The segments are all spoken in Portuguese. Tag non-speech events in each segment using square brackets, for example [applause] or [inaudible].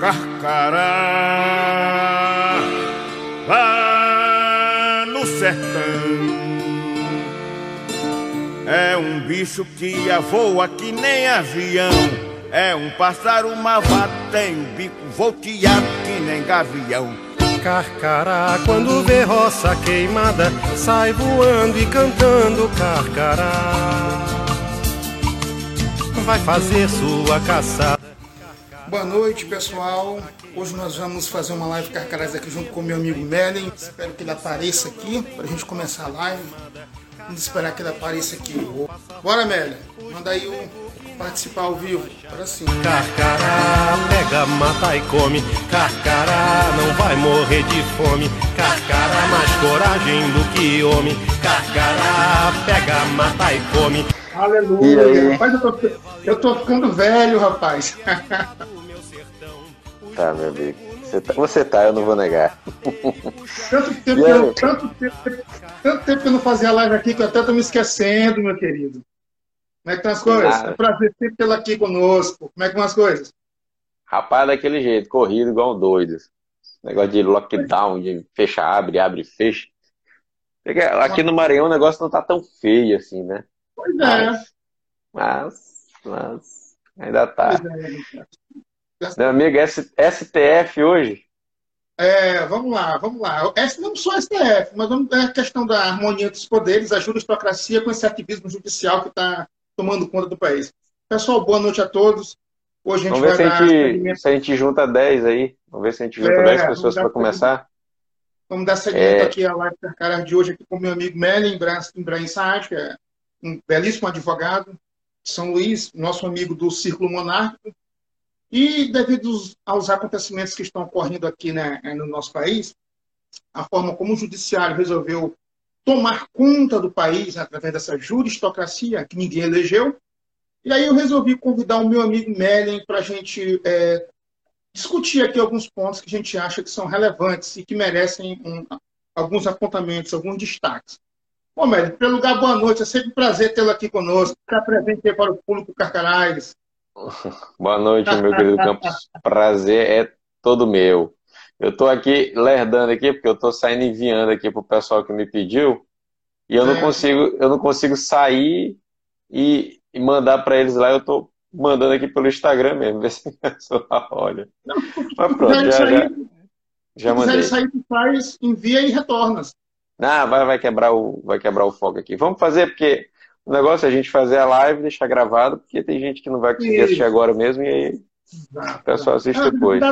Carcará, lá no sertão. É um bicho que voa que nem avião. É um pássaro malvado, tem o bico volteado que nem gavião. Carcará, quando vê roça queimada, sai voando e cantando carcará. Vai fazer sua caçada. Boa noite, pessoal. Hoje nós vamos fazer uma live Carcarás aqui junto com meu amigo Melen. Espero que ele apareça aqui para a gente começar a live. Vamos esperar que ele apareça aqui. Bora, Melen. Manda aí o participar ao vivo. Para sim. Carcará, pega, mata e come. Carcará, não vai morrer de fome. Carcará, mais coragem do que homem. Carcará, pega, mata e come. Aleluia. Rapaz, eu tô, eu tô ficando velho, rapaz. [laughs] Tá, meu amigo. Você tá, você tá, eu não vou negar. Tanto [laughs] tempo, eu, tanto, tempo, tanto tempo que eu não fazia live aqui que eu até tô me esquecendo, meu querido. Como é que estão as coisas? É um prazer sempre tê-lo aqui conosco. Como é que vão as coisas? Rapaz, daquele jeito, corrido igual um doido. Negócio de lockdown, de fecha, abre, abre, fecha. Aqui no Maranhão o negócio não tá tão feio assim, né? Pois é. Mas, mas, ainda tá. É, meu amigo, STF hoje? É, vamos lá, vamos lá. Não só STF, mas vamos a questão da harmonia dos poderes, a juristocracia com esse ativismo judicial que está tomando conta do país. Pessoal, boa noite a todos. Hoje a gente vamos ver vai se a gente, se a gente junta 10 aí. Vamos ver se a gente junta é, 10 pessoas para começar. Vamos dar seguimento é... aqui à live cara de hoje aqui com meu amigo Melin Ibrahim Saad, que é um belíssimo advogado São Luís, nosso amigo do Círculo Monárquico, e devido aos acontecimentos que estão ocorrendo aqui né, no nosso país, a forma como o judiciário resolveu tomar conta do país através dessa juristocracia que ninguém elegeu, e aí eu resolvi convidar o meu amigo Mellen para a gente é, discutir aqui alguns pontos que a gente acha que são relevantes e que merecem um, alguns apontamentos, alguns destaques. Bom, em primeiro lugar, boa noite. É sempre um prazer tê-lo aqui conosco. Se apresente para o público Carcarás. [laughs] Boa noite, meu querido Campos. Prazer é todo meu. Eu estou aqui lerdando aqui, porque eu estou saindo enviando aqui para o pessoal que me pediu, e eu não é. consigo, eu não consigo sair e, e mandar para eles lá. Eu estou mandando aqui pelo Instagram mesmo, [laughs] ver se a pessoa olha. Não, Mas pronto, já, já, já mandei. Se sair, tu faz, envia e retorna. Ah, vai, vai, quebrar o, vai quebrar o foco aqui. Vamos fazer, porque o negócio é a gente fazer a live, deixar gravado, porque tem gente que não vai conseguir assistir agora mesmo, e aí o pessoal assiste depois.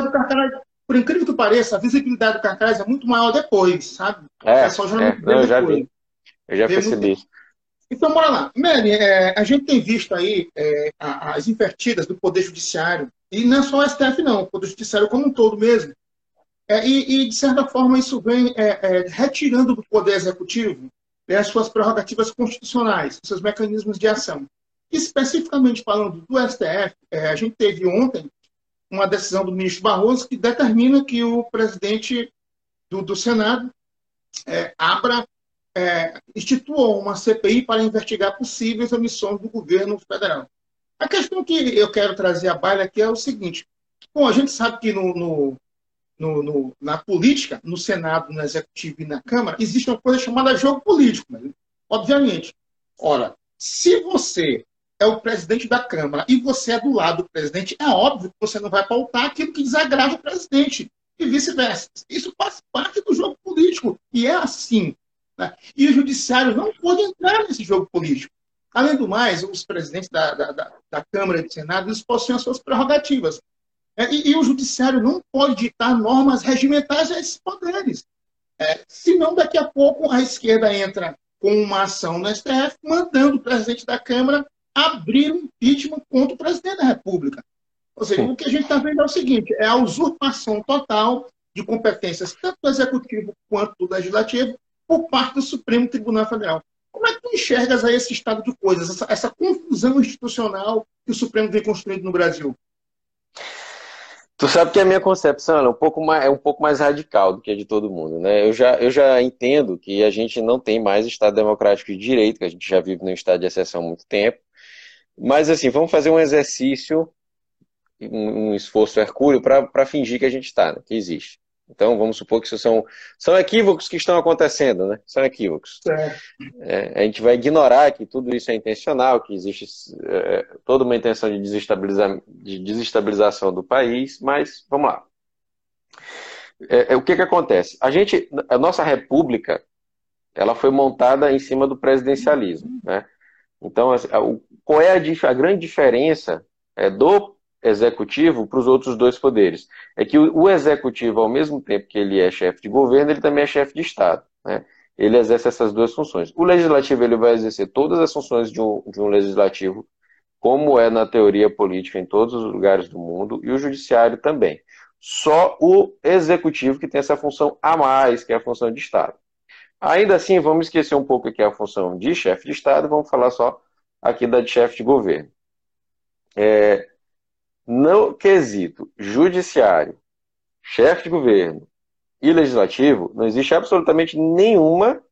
por incrível que pareça, a visibilidade do cartaz é muito maior depois, sabe? É, já é. Não, eu já vi. Eu já percebi. Então, bora lá. Mary, é, a gente tem visto aí é, as invertidas do Poder Judiciário, e não é só o STF, não, o Poder Judiciário como um todo mesmo. É, e, e, de certa forma, isso vem é, é, retirando do Poder Executivo né, as suas prerrogativas constitucionais, seus mecanismos de ação. Especificamente falando do STF, é, a gente teve ontem uma decisão do ministro Barroso que determina que o presidente do, do Senado é, abra, é, institua uma CPI para investigar possíveis omissões do governo federal. A questão que eu quero trazer à baila aqui é o seguinte: bom, a gente sabe que no, no no, no, na política, no Senado, no Executivo e na Câmara, existe uma coisa chamada jogo político, né? obviamente. Ora, se você é o presidente da Câmara e você é do lado do presidente, é óbvio que você não vai pautar aquilo que desagrada o presidente e vice-versa. Isso faz parte do jogo político e é assim. Né? E o judiciário não pode entrar nesse jogo político. Além do mais, os presidentes da, da, da, da Câmara e do Senado eles possuem as suas prerrogativas. É, e, e, o judiciário não pode ditar normas regimentais a esses poderes. É, senão, daqui a pouco, a esquerda entra com uma ação no STF, mandando o presidente da Câmara abrir um impeachment contra o presidente da República. Ou seja, Sim. o que a gente está vendo é o seguinte: é a usurpação total de competências, tanto do Executivo quanto do Legislativo, por parte do Supremo Tribunal Federal. Como é que tu enxergas aí esse estado de coisas, essa, essa confusão institucional que o Supremo vem construindo no Brasil? Tu sabe que a minha concepção é um pouco mais, é um pouco mais radical do que a de todo mundo, né? Eu já, eu já entendo que a gente não tem mais Estado democrático de direito, que a gente já vive no estado de exceção há muito tempo. Mas, assim, vamos fazer um exercício um, um esforço hercúleo para fingir que a gente está, né, que existe. Então, vamos supor que isso são, são equívocos que estão acontecendo, né? São equívocos. É, a gente vai ignorar que tudo isso é intencional, que existe é, toda uma intenção de, desestabilizar, de desestabilização do país, mas vamos lá. É, é, o que, que acontece? A gente, a nossa república, ela foi montada em cima do presidencialismo, né? Então, assim, qual é a, a grande diferença é, do executivo para os outros dois poderes. É que o, executivo, ao mesmo tempo que ele é chefe de governo, ele também é chefe de Estado. Né? Ele exerce essas duas funções. O legislativo ele vai exercer todas as funções de um, de um legislativo, como é na teoria política em todos os lugares do mundo, e o judiciário também. Só o executivo que tem essa função a mais, que é a função de Estado. Ainda assim, vamos esquecer um pouco aqui a função de chefe de Estado, vamos falar só aqui da de chefe de governo. É, no quesito judiciário, chefe de governo e legislativo, não existe absolutamente nenhuma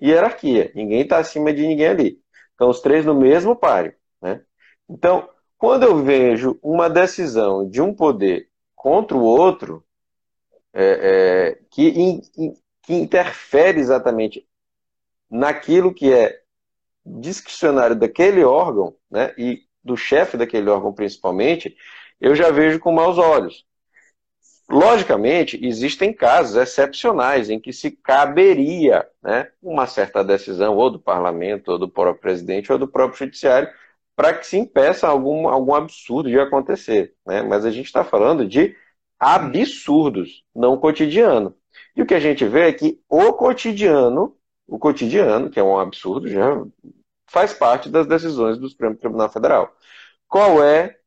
hierarquia. Ninguém está acima de ninguém ali. Estão os três no mesmo páreo. Né? Então, quando eu vejo uma decisão de um poder contra o outro, é, é, que, in, in, que interfere exatamente naquilo que é discricionário daquele órgão, né, e do chefe daquele órgão principalmente, eu já vejo com maus olhos. Logicamente, existem casos excepcionais em que se caberia né, uma certa decisão, ou do parlamento, ou do próprio presidente, ou do próprio judiciário, para que se impeça algum, algum absurdo de acontecer. Né? Mas a gente está falando de absurdos, não cotidiano. E o que a gente vê é que o cotidiano, o cotidiano, que é um absurdo, já faz parte das decisões do Supremo Tribunal Federal. Qual é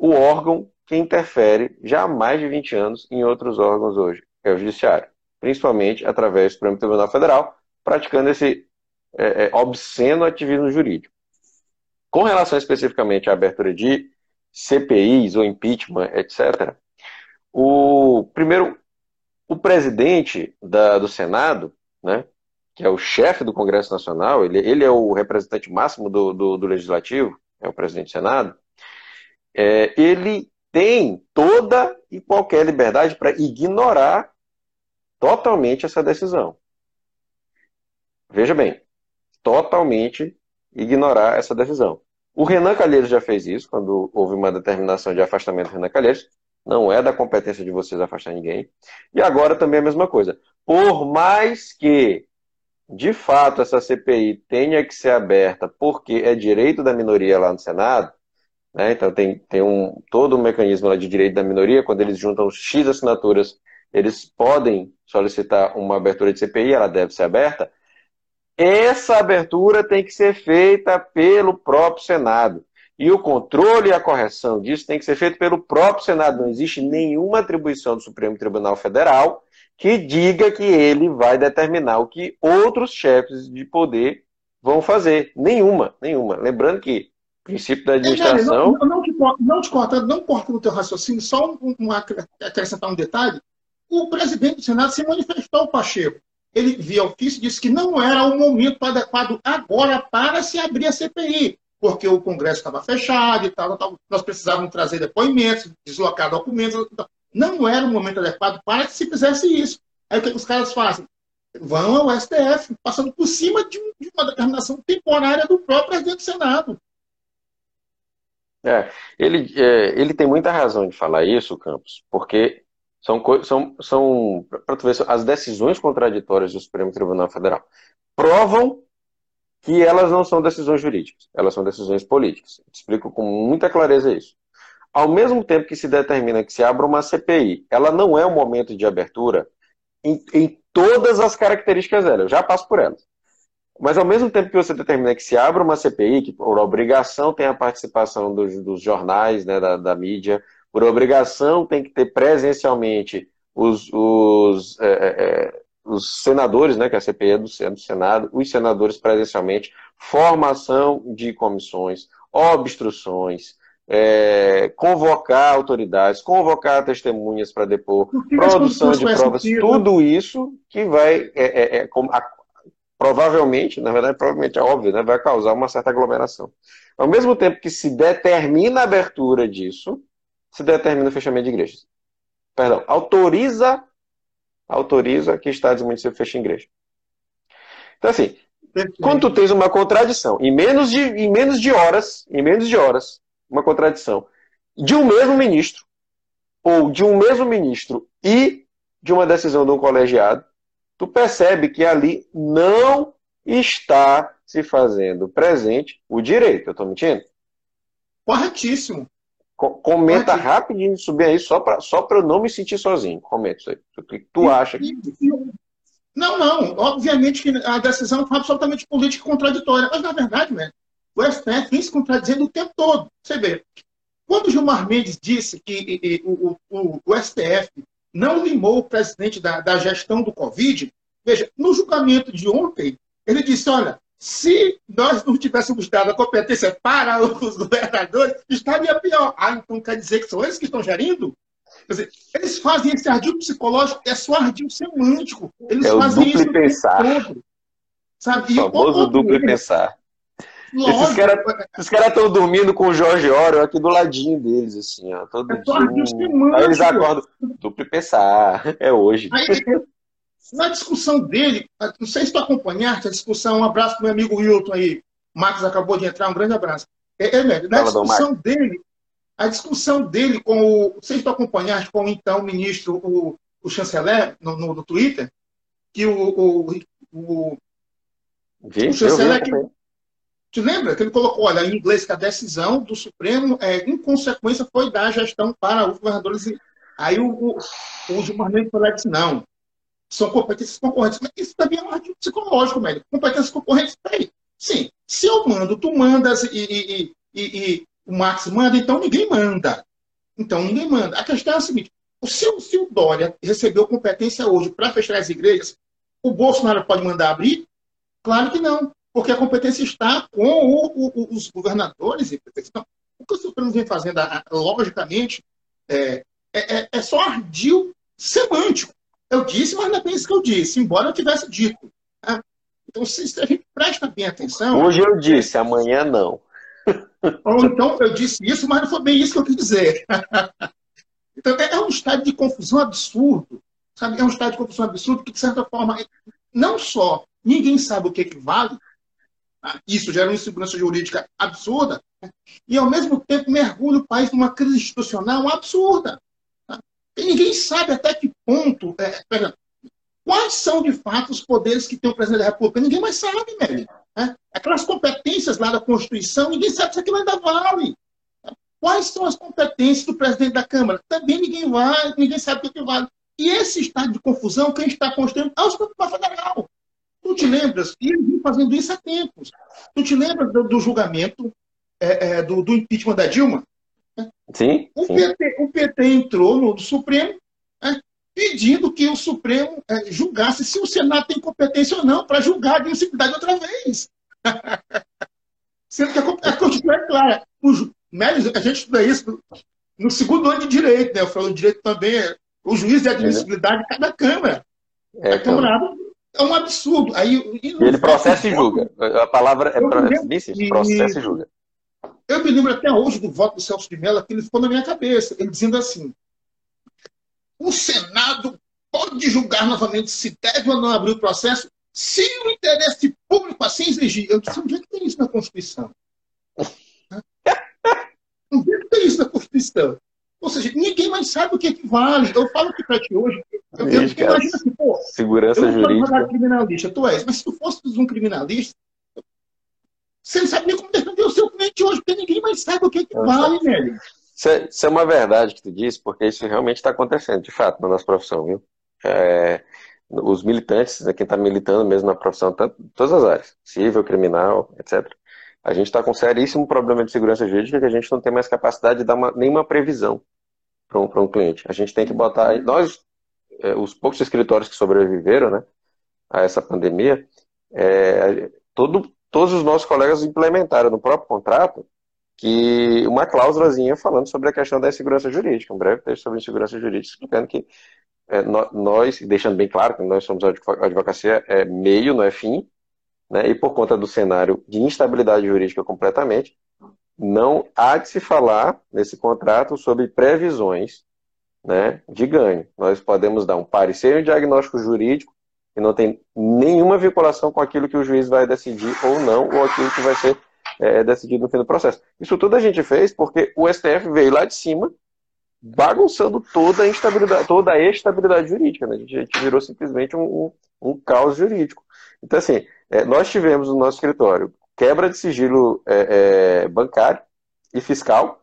o órgão que interfere já há mais de 20 anos em outros órgãos hoje, é o Judiciário, principalmente através do Supremo Tribunal Federal, praticando esse é, é, obsceno ativismo jurídico. Com relação especificamente à abertura de CPIs ou impeachment, etc., o primeiro, o presidente da, do Senado, né, que é o chefe do Congresso Nacional, ele, ele é o representante máximo do, do, do Legislativo, é o presidente do Senado, é, ele tem toda e qualquer liberdade para ignorar totalmente essa decisão. Veja bem, totalmente ignorar essa decisão. O Renan Calheiros já fez isso, quando houve uma determinação de afastamento do Renan Calheiros. Não é da competência de vocês afastar ninguém. E agora também a mesma coisa. Por mais que, de fato, essa CPI tenha que ser aberta porque é direito da minoria lá no Senado, né? Então tem, tem um, todo um mecanismo de direito da minoria, quando eles juntam X assinaturas, eles podem solicitar uma abertura de CPI, ela deve ser aberta. Essa abertura tem que ser feita pelo próprio Senado. E o controle e a correção disso tem que ser feito pelo próprio Senado. Não existe nenhuma atribuição do Supremo Tribunal Federal que diga que ele vai determinar o que outros chefes de poder vão fazer. Nenhuma, nenhuma. Lembrando que princípio da administração. não, não, te, não te corta, não corta no teu raciocínio, só um, um, acrescentar um detalhe. O presidente do Senado se manifestou, Pacheco. Ele via ofício e disse que não era o momento adequado agora para se abrir a CPI, porque o Congresso estava fechado e tal, tal, nós precisávamos trazer depoimentos, deslocar documentos. Não era o momento adequado para que se fizesse isso. Aí o que os caras fazem? Vão ao STF, passando por cima de, uma determinação temporária do próprio presidente do Senado. É, ele, é, ele tem muita razão de falar isso, Campos, porque são, são, são para tu ver, as decisões contraditórias do Supremo Tribunal Federal provam que elas não são decisões jurídicas, elas são decisões políticas. Explico com muita clareza isso. Ao mesmo tempo que se determina que se abra uma CPI, ela não é um momento de abertura em, em todas as características dela. Eu já passo por elas. Mas ao mesmo tempo que você determina que se abra uma CPI, que por obrigação tem a participação dos, dos jornais, né, da, da, mídia, por obrigação tem que ter presencialmente os, os, é, é, é os senadores, né, que a CPI é do, é do Senado, os senadores presencialmente, formação de comissões, obstruções, é, convocar autoridades, convocar testemunhas para depor, produção de provas, tudo isso que vai é, é, é provavelmente, na verdade, provavelmente é óbvio, né, vai causar uma certa aglomeração. Ao mesmo tempo que se determina a abertura disso, se determina o fechamento de igrejas. Perdão, autoriza autoriza que estados e municípios fechem igreja. Então, assim, quando tu tens uma contradição, em menos, de, em menos de horas, em menos de horas, uma contradição de um mesmo ministro, ou de um mesmo ministro e de uma decisão de um colegiado, tu percebe que ali não está se fazendo presente o direito. Eu estou mentindo? Corretíssimo. comenta Corretíssimo. rapidinho subir aí, só para só eu não me sentir sozinho. Comenta isso aí. O que tu acha? Que... Não, não. Obviamente que a decisão foi absolutamente política e contraditória. Mas, na verdade, né, o STF vem se contradizendo o tempo todo. Você vê. Quando o Gilmar Mendes disse que e, e, o, o, o, STF não limou o presidente da, da gestão do Covid, veja, no julgamento de ontem, ele disse: olha, se nós não tivéssemos dado a competência para os [laughs] governadores, estaria pior. Ah, então quer dizer que são eles que estão gerindo? Quer dizer, eles fazem esse ardil psicológico, é só ardil semântico. Eles é fazem o duplo pensar. Todo, sabe? O famoso duplo eles, pensar. Lógico, esses caras estão dormindo com o Jorge Orwell aqui do ladinho deles, assim, ó. Todo é dia. Aí eles acordam, duplo pensar, é hoje. Aí, na discussão dele, não sei se tu acompanhaste a discussão, um abraço pro meu amigo Wilton aí. O Marcos acabou de entrar, um grande abraço. É, é, na discussão dele, a discussão dele com o. Vocês estão acompanhando com então, o então ministro, o, o chanceler, no, no, no Twitter, que o. o, o, o chanceler. Que, te lembra que ele colocou, olha, em inglês, que a decisão do Supremo, é, em consequência, foi dar a gestão para os governadores. Aí o, o, o Gilmar Mendes falou disse, não, são competências concorrentes. Mas isso também é um artigo psicológico, velho. Competências concorrentes, peraí. Sim, se eu mando, tu mandas e, e, e, e o Marx manda, então ninguém manda. Então ninguém manda. A questão é a seguinte: se, se o Dória recebeu competência hoje para fechar as igrejas, o Bolsonaro pode mandar abrir? Claro que não, porque a competência está com o, o, os governadores. Então, o que o Supremo vem fazendo, logicamente, é, é, é, é só ardil semântico. Eu disse, mas não é bem isso que eu disse, embora eu tivesse dito. Tá? Então, se a gente presta bem atenção. Hoje eu disse, amanhã não. [laughs] Ou então eu disse isso, mas não foi bem isso que eu quis dizer. [laughs] então é, é um estado de confusão absurdo. Sabe? É um estado de confusão absurdo que, de certa forma, não só ninguém sabe o que, que vale? Isso gera uma insegurança jurídica absurda, né? e ao mesmo tempo mergulha o país numa crise institucional absurda. Tá? E ninguém sabe até que ponto. É, quais são de fato os poderes que tem o presidente da República? Ninguém mais sabe, velho. Né? Aquelas competências lá da Constituição, ninguém sabe se aquilo ainda vale. Quais são as competências do presidente da Câmara? Também ninguém vai, ninguém sabe o que vale. E esse estado de confusão, quem está construindo é o Supremo Federal. Tu te lembras? E ele vem fazendo isso há tempos. Tu te lembras do, do julgamento é, é, do, do, impeachment da Dilma? Sim. O, sim. PT, o PT entrou no Supremo é, pedindo que o Supremo é, julgasse se o Senado tem competência ou não para julgar a admissibilidade outra vez. [laughs] Sendo que a, Constituição é clara. O, a gente estuda isso no, no, segundo ano de direito, né? Eu falo direito também, é, o juiz de admissibilidade de cada Câmara. É, a Câmara é um absurdo. Aí, ele processa e julga. A palavra é processa e julga. Eu me lembro até hoje do voto do Celso de Mello, que ele ficou na minha cabeça, ele dizendo assim: o Senado pode julgar novamente se deve ou não abrir o processo se o interesse público assim exigir. Eu disse, onde é que tem isso na Constituição? Onde é que tem isso na Constituição? Ou seja, ninguém mais sabe o que, é que vale. Eu falo aqui para ti hoje. Eu, eu imagino assim, pô, segurança eu jurídica. criminalista, tu és, mas se tu fosse um criminalista, você não sabe nem como defender o seu cliente hoje, porque ninguém mais sabe o que, é que vale, velho. Isso é uma verdade que tu disse, porque isso realmente está acontecendo, de fato, na nossa profissão, viu? É, os militantes, né, quem está militando mesmo na profissão, todas as áreas, civil, criminal, etc. A gente está com um seríssimo problema de segurança jurídica que a gente não tem mais capacidade de dar uma, nenhuma previsão para um, um cliente. A gente tem que botar. Nós, é, os poucos escritórios que sobreviveram né, a essa pandemia, é, todo, todos os nossos colegas implementaram no próprio contrato que uma cláusulazinha falando sobre a questão da segurança jurídica, um breve texto sobre segurança jurídica, explicando que é, nós, deixando bem claro que nós somos a advocacia é meio, não é fim, né, e por conta do cenário de instabilidade jurídica completamente, não há de se falar nesse contrato sobre previsões né, de ganho. Nós podemos dar um parecer e um diagnóstico jurídico que não tem nenhuma vinculação com aquilo que o juiz vai decidir ou não, ou aquilo que vai ser é, decidido no fim do processo. Isso tudo a gente fez porque o STF veio lá de cima bagunçando toda a instabilidade, toda a estabilidade jurídica. Né? A, gente, a, gente, virou simplesmente um, um, um caos jurídico. Então, assim, é, nós tivemos no nosso escritório quebra de sigilo é, é, bancário e fiscal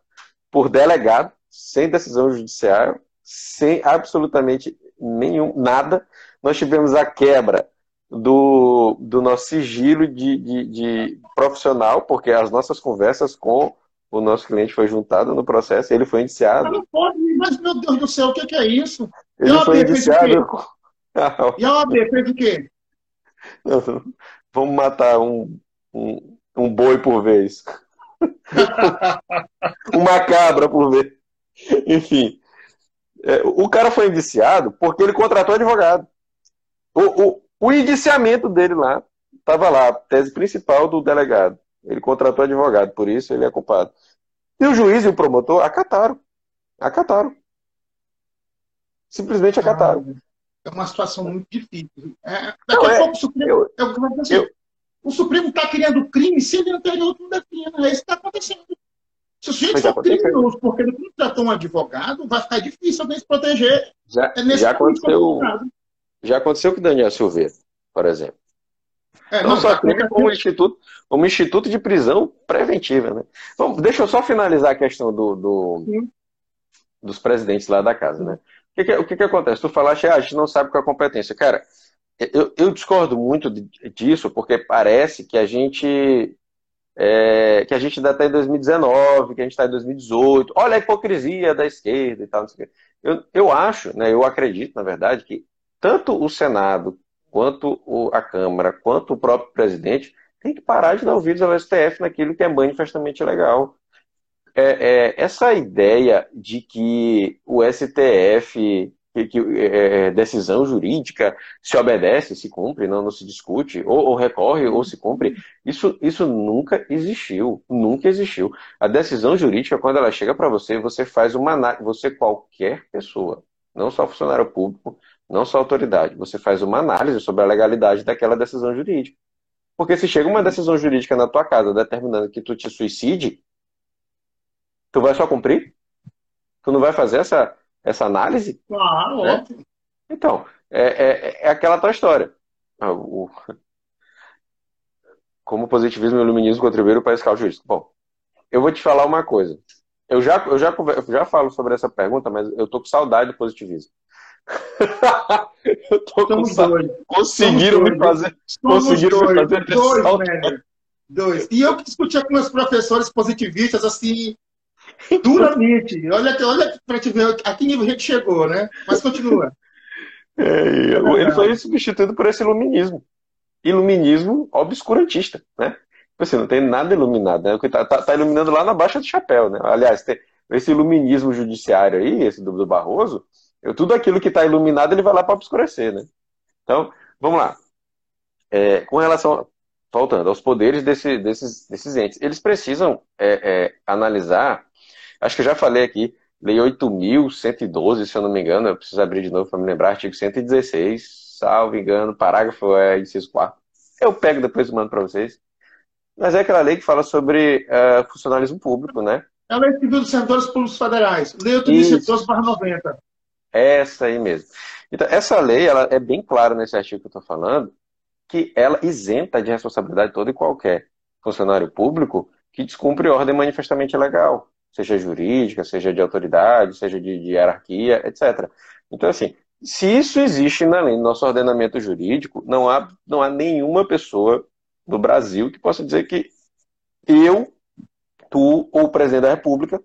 por delegado, sem decisão judiciária, sem absolutamente nenhum, nada. Nós tivemos a quebra do, do nosso sigilo de, de, de, profissional, porque as nossas conversas com o nosso cliente foi juntado no processo, ele foi indiciado. Não pode, mas meu Deus do céu, o que é isso? Ele foi indiciado. E a OAB fez o quê? Vamos matar um, um, um boi por vez. [laughs] Uma cabra por vez. Enfim. É, o cara foi indiciado porque ele contratou advogado. O, o, o indiciamento dele lá estava lá, tese principal do delegado. Ele contratou advogado, por isso ele é culpado. E o juiz e o promotor acataram. Acataram. Simplesmente acataram. É uma situação muito difícil. É, daqui Não, a é, pouco o Supremo. Eu, eu, assim, eu, o Supremo está criando crime se ele anterior não defina. É isso que está acontecendo. Se o sujeito for criminoso porque ele contratou um advogado, vai ficar difícil alguém se proteger. Já, é já aconteceu, já aconteceu com o Daniel Silveira, por exemplo. É, não, não, só crime, como instituto, como instituto de prisão preventiva. Né? Bom, deixa eu só finalizar a questão do, do dos presidentes lá da casa. Né? O, que, que, o que, que acontece? Tu falaste, ah, a gente não sabe qual é a competência. Cara, eu, eu discordo muito disso, porque parece que a gente é, que a gente ainda está em 2019, que a gente está em 2018. Olha a hipocrisia da esquerda e tal. Eu, eu acho, né, eu acredito, na verdade, que tanto o Senado, quanto o, a Câmara, quanto o próprio presidente tem que parar de dar ouvidos ao STF naquilo que é manifestamente legal. É, é, essa ideia de que o STF que, que é, é, decisão jurídica se obedece, se cumpre, não, não se discute, ou, ou, recorre ou se cumpre, isso, isso nunca existiu, nunca existiu. A decisão jurídica, quando ela chega para você, você faz uma você qualquer pessoa, não só funcionário público, não só autoridade, você faz uma análise sobre a legalidade daquela decisão jurídica. Porque se chega uma decisão jurídica na tua casa determinando que tu te suicide, tu vai só cumprir? Tu não vai fazer essa essa análise? Claro, né? óbvio. Então, é, é, é aquela tua história. Ah, o... Como o positivismo e o iluminismo contribuíram para esse caos jurídico. Bom, eu vou te falar uma coisa. Eu já, eu já, eu já falo sobre essa pergunta, mas eu tô com saudade do positivismo. [laughs] eu tô com saudade. Conseguiram me fazer. conseguiram dois, me fazer dois, dois. E eu que discutia com meus professores positivistas, assim, [laughs] Duramente. Olha, olha para te ver a que nível a gente chegou, né? Mas continua. [laughs] É, ele foi substituído por esse iluminismo. Iluminismo obscurantista, né? Tipo assim, não tem nada iluminado, né? Tá, tá, tá, iluminando lá na baixa do chapéu, né? Aliás, tem esse iluminismo judiciário aí, esse do, do Barroso, eu, tudo aquilo que está iluminado ele vai lá para obscurecer, né? Então, vamos lá. É, com relação, voltando aos poderes desse, desses, desses entes, eles precisam é, é, analisar Acho que eu já falei aqui, Lei 8.112, se eu não me engano, eu preciso abrir de novo para me lembrar, artigo 116, salvo engano, parágrafo é inciso 4. Eu pego depois e mando para vocês. Mas é aquela lei que fala sobre uh, funcionalismo público, né? É a Lei Civil dos Servidores Públicos Federais, Lei 8.112, Essa aí mesmo. Então, essa lei ela é bem clara nesse artigo que eu estou falando, que ela isenta de responsabilidade todo e qualquer funcionário público que descumpre ordem manifestamente legal seja jurídica, seja de autoridade, seja de, de hierarquia, etc. Então, assim, se isso existe na lei, no nosso ordenamento jurídico, não há, não há nenhuma pessoa no Brasil que possa dizer que eu, tu ou o presidente da República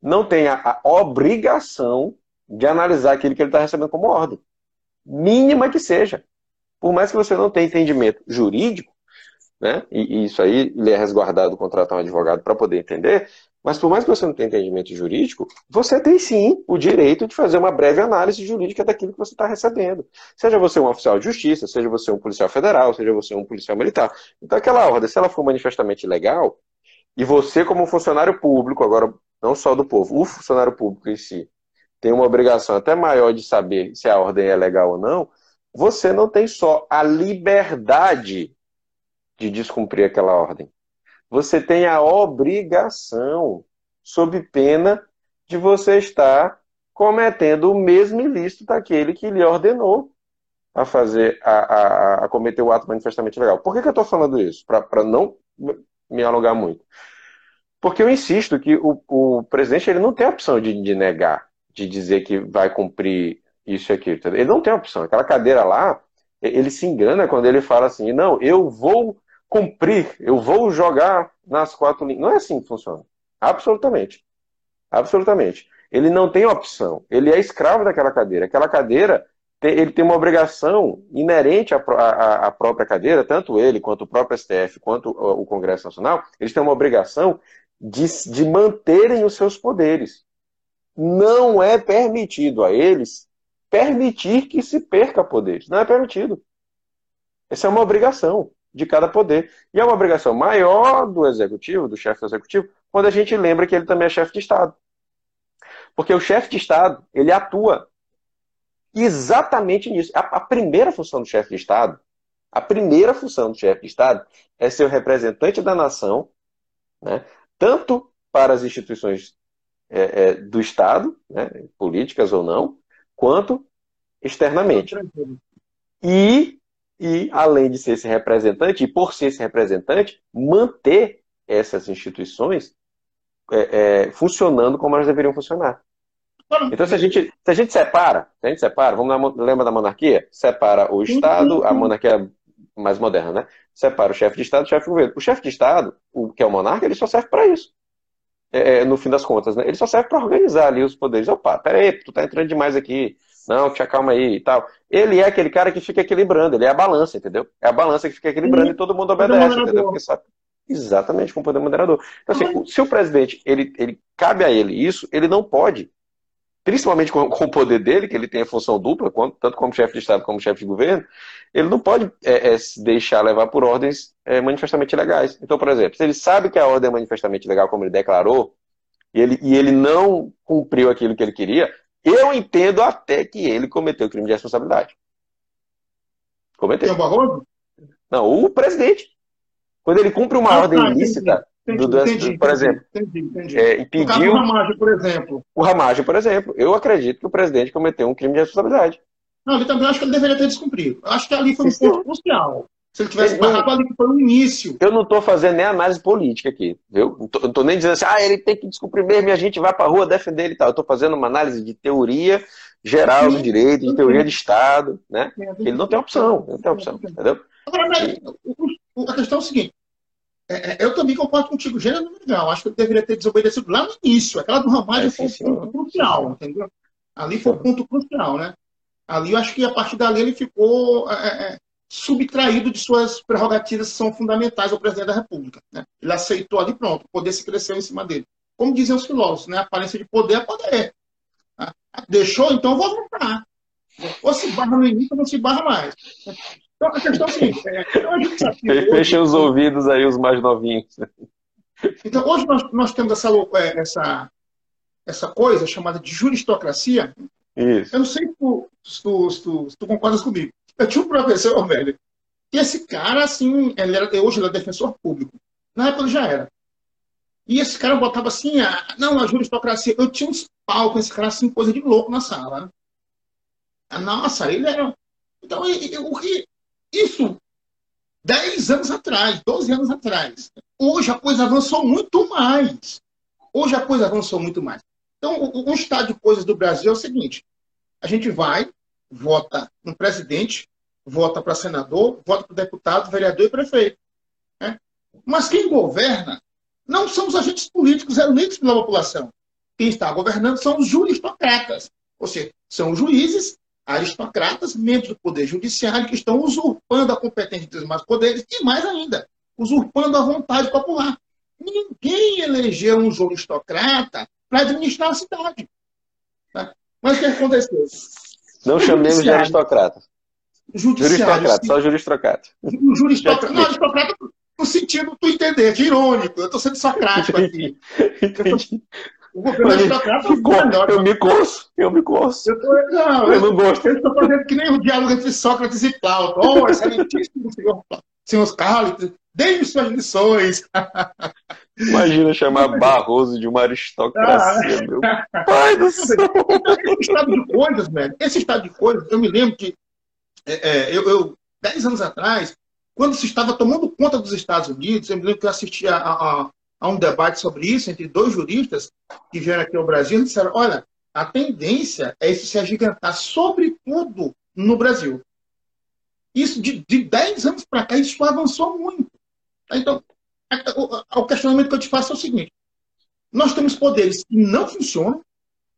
não tenha a obrigação de analisar aquilo que ele está recebendo como ordem. Mínima que seja. Por mais que você não tenha entendimento jurídico, né, e, e isso aí ele é resguardado contratar um advogado para poder entender, mas por mais que você não tenha entendimento jurídico, você tem sim o direito de fazer uma breve análise jurídica daquilo que você está recebendo. Seja você um oficial de justiça, seja você um policial federal, seja você um policial militar. Então aquela ordem, se ela for manifestamente legal, e você, como funcionário público, agora não só do povo, o funcionário público em si, tem uma obrigação até maior de saber se a ordem é legal ou não, você não tem só a liberdade de descumprir aquela ordem. Você tem a obrigação, sob pena de você estar cometendo o mesmo ilícito daquele que lhe ordenou a fazer, a, a, a cometer o ato manifestamente legal. Por que, que eu estou falando isso? Para não me alongar muito. Porque eu insisto que o, o presidente ele não tem a opção de, de negar, de dizer que vai cumprir isso e aquilo. Ele não tem opção. Aquela cadeira lá, ele se engana quando ele fala assim: não, eu vou cumprir, eu vou jogar nas quatro linhas. Não é assim que funciona. Absolutamente. Absolutamente. Ele não tem opção. Ele é escravo daquela cadeira. Aquela cadeira, ele tem uma obrigação inerente à, à, à própria cadeira, tanto ele, quanto o próprio STF, quanto o Congresso Nacional, eles têm uma obrigação de, de manterem os seus poderes. Não é permitido a eles permitir que se perca poderes. Não é permitido. Essa é uma obrigação de cada poder. E é uma obrigação maior do executivo, do chefe do executivo, quando a gente lembra que ele também é chefe de Estado. Porque o chefe de Estado, ele atua exatamente nisso. A, a primeira função do chefe de Estado, a primeira função do chefe de Estado é ser o representante da nação, né, tanto para as instituições é, é, do Estado, né, políticas ou não, quanto externamente. E, e, além de ser esse representante, e por ser esse representante, manter essas instituições é, é, funcionando como elas deveriam funcionar. Então, se a gente, se a gente separa, se a gente separa, vamos na, lembra da monarquia? Separa o Estado, a monarquia mais moderna, né? Separa o chefe de Estado e o chefe de governo. O chefe de Estado, o que é o monarca, ele só serve para isso. É, é, no fim das contas, né? Ele só serve para organizar ali os poderes. Opa, peraí, tu tá entrando demais aqui. Não, te acalma aí e tal. Ele é aquele cara que fica equilibrando, ele é a balança, entendeu? É a balança que fica equilibrando e todo mundo obedece, entendeu? Porque sabe. Exatamente, com o poder moderador. Então, assim, se o presidente, ele, ele cabe a ele isso, ele não pode principalmente com, com, o poder dele, que ele tem a função dupla, tanto como chefe de Estado como chefe de governo, ele não pode é, é, se deixar levar por ordens é, manifestamente legais. Então, por exemplo, se ele sabe que a ordem é manifestamente legal, como ele declarou, e ele, e ele não cumpriu aquilo que ele queria, eu entendo até que ele cometeu crime de responsabilidade. Cometeu. O Barroso? Não, o presidente. Quando ele cumpre uma ah, ordem tá, ilícita, Entendi, do, entendi, por exemplo, entendi, entendi. É, impediu. O Ramagem, por exemplo. O Ramagem, por exemplo. Eu acredito que o presidente cometeu um crime de responsabilidade. Não, eu também acho que ele deveria ter descumprido. Acho que ali foi um ponto crucial. Se ele tivesse barrado ali, que foi o início. Eu não estou fazendo nem análise política aqui, viu? Não estou nem dizendo assim, ah, ele tem que descumprir mesmo e a gente vai para a rua defender ele e tal. Eu estou fazendo uma análise de teoria geral do direito, de teoria de Estado, né? Ele não tem opção, não tem opção, entendeu? Agora, a questão é o seguinte, é, é, eu também concordo contigo, gênero legal. Acho que ele deveria ter desobedecido lá no início. Aquela do Ramalho é, foi um ponto crucial, entendeu? Ali foi o um ponto crucial, né? Ali eu acho que a partir dali ele ficou é, é, é, subtraído de suas prerrogativas que são fundamentais ao presidente da República. Né? Ele aceitou ali, pronto, o poder se cresceu em cima dele. Como dizem os filósofos, né? A aparência de poder é poder. Né? Deixou, então vou voltar. Ou se barra no início, não se barra mais. Então, a questão é a seguinte: é, então Fecha os ouvidos aí, os mais novinhos. Então, hoje nós, nós temos essa, é, essa, essa coisa chamada de juristocracia. Isso. Eu não sei se tu, se tu, se tu, se tu concordas comigo. Eu tinha um professor, velho, e esse cara, assim, ele era, hoje ele é defensor público. Na época ele já era. E esse cara botava assim, ah, não, a juristocracia. Eu tinha uns pau com esse cara, assim, coisa de louco na sala. Né? Nossa, ele era. Então, o que isso 10 anos atrás, 12 anos atrás. Hoje a coisa avançou muito mais. Hoje a coisa avançou muito mais. Então, o, o estado de coisas do Brasil é o seguinte: a gente vai, vota no presidente, vota para senador, vota para deputado, vereador e prefeito. Né? Mas quem governa não são os agentes políticos eleitos pela população. Quem está governando são os juristocratas. Ou seja, são os juízes aristocratas, membros do Poder Judiciário, que estão usurpando a competência dos demais poderes e, mais ainda, usurpando a vontade popular. Ninguém elegeu um aristocrata para administrar a cidade. Tá? Mas o que aconteceu? Não chamemos de aristocrata. Juristocrata, só juristocrata. Juristocrata. Não, aristocrata. no sentido tu entender, de irônico. Eu estou sendo socrático aqui. Entendi. O governo socrático é melhor. Eu me coço, eu me coço. Eu, tô, não, eu, eu não gosto. Eu estou fazendo que nem o diálogo entre Sócrates e Plauto. Oh, excelentíssimo senhor, senhor Carlos, dê-me suas lições. [laughs] Imagina chamar Barroso de uma aristocracia, ah. meu pai do céu. Esse estado de coisas, velho, esse estado de coisas, eu me lembro que é, é, eu, eu, dez anos atrás, quando se estava tomando conta dos Estados Unidos, eu me lembro que eu assisti a, a, a um debate sobre isso entre dois juristas que vieram aqui ao Brasil e disseram: olha, a tendência é isso se agigantar, sobretudo no Brasil. Isso de, de 10 anos para cá, isso avançou muito. Então, o questionamento que eu te faço é o seguinte: nós temos poderes que não funcionam,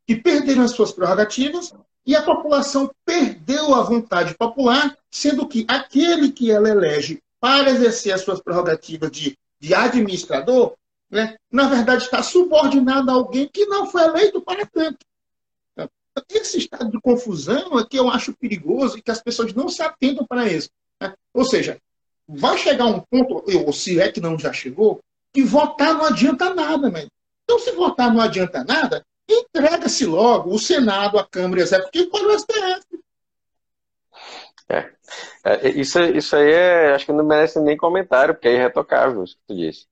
que perderam as suas prerrogativas, e a população perdeu a vontade popular, sendo que aquele que ela elege para exercer as suas prerrogativas de, de administrador, né, na verdade está subordinado a alguém que não foi eleito para tanto. Então, esse estado de confusão é que eu acho perigoso e que as pessoas não se atentam para isso. Né? Ou seja, vai chegar um ponto, ou se é que não já chegou, que votar não adianta nada, né? Então, se votar não adianta nada, entrega-se logo o Senado, a Câmara Executiva para o STF. É. é. isso, isso aí é, acho que não merece nem comentário, porque é irretocável isso que tu disse.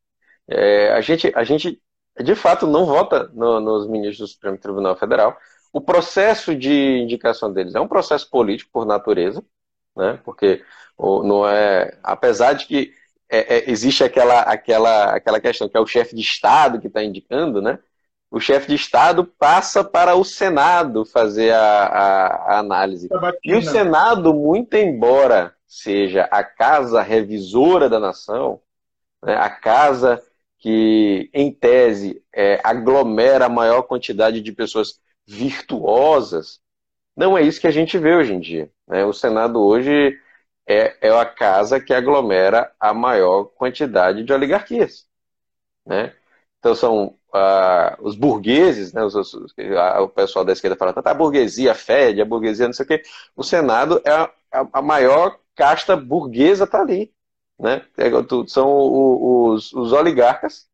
É, a, gente, a gente, de fato, não vota no, nos ministros do Supremo Tribunal Federal. O processo de indicação deles é um processo político por natureza, né? porque não é, apesar de que é, é, existe aquela, aquela, aquela questão que é o chefe de Estado que está indicando, né? o chefe de Estado passa para o Senado fazer a, a, a análise. E o Senado, muito embora seja a casa revisora da nação, né, a casa que, em tese, é, aglomera a maior quantidade de pessoas virtuosas, não é isso que a gente vê hoje em dia. Né? O Senado hoje é, é a casa que aglomera a maior quantidade de oligarquias. Né? Então são uh, os burgueses, né, os, os, o pessoal da esquerda fala, tá, a burguesia fede, a burguesia não sei o quê. O Senado é a, a maior casta burguesa está ali. Né? É, são os, os oligarcas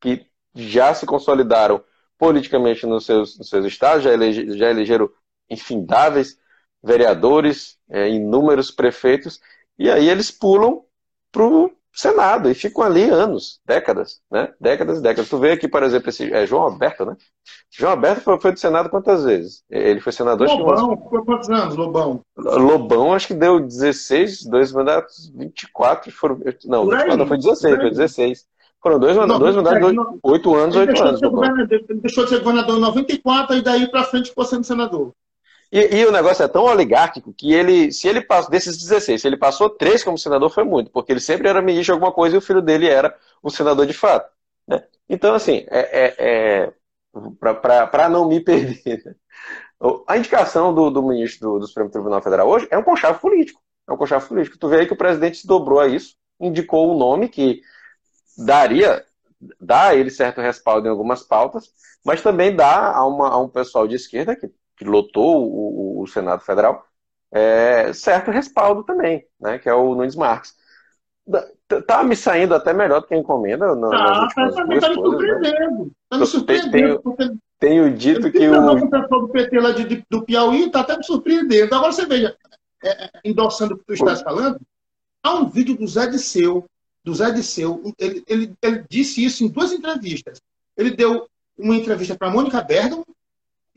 que já se consolidaram politicamente nos seus, nos seus estados, já, elege, já elegeram infindáveis vereadores, é, inúmeros prefeitos, e aí eles pulam para o Senado e ficam ali anos, décadas, né? Décadas e décadas. Tu vê aqui, por exemplo, esse é João Alberto, né? João Alberto foi, foi do Senado quantas vezes? Ele foi senador. Lobão, acho que... quantos anos, Lobão? Lobão, acho que deu 16, dois mandatos, 24, foram. Não, 24, não foi 16, foi 16. Foram dois, mandatos, dois mandatos, oito anos, oito anos. Ele deixou de ser governador em 94 e daí para frente ficou sendo senador. E, e, o negócio é tão oligárquico que ele, se ele passou, desses 16, se ele passou três como senador, foi muito, porque ele sempre era ministro de alguma coisa e o filho dele era o senador de fato. Né? Então, assim, é, é, é para não me [laughs] perder, né? a indicação do, do ministro do, do, Supremo Tribunal Federal hoje é um conchavo político. É um conchavo político. Tu vê aí que o presidente se dobrou a isso, indicou um nome que daria, dá a ele certo respaldo em algumas pautas, mas também dá a, uma, a um pessoal de esquerda que que lotou o, o Senado Federal, é, certo respaldo também, né, que é o Nunes Marques. Tá me saindo até melhor do que a encomenda. No, ah, tá, tá, me surpreendendo. Tá me surpreendendo. Tenho, tenho dito que o. O pessoal do PT lá de, de, do Piauí tá até me surpreendendo. Agora você veja, é, é endossando o que tu estás falando, há um vídeo do Zé Disseu, do Zé Disseu, ele, ele, ele disse isso em duas entrevistas. Ele deu uma entrevista para Mônica Bergamo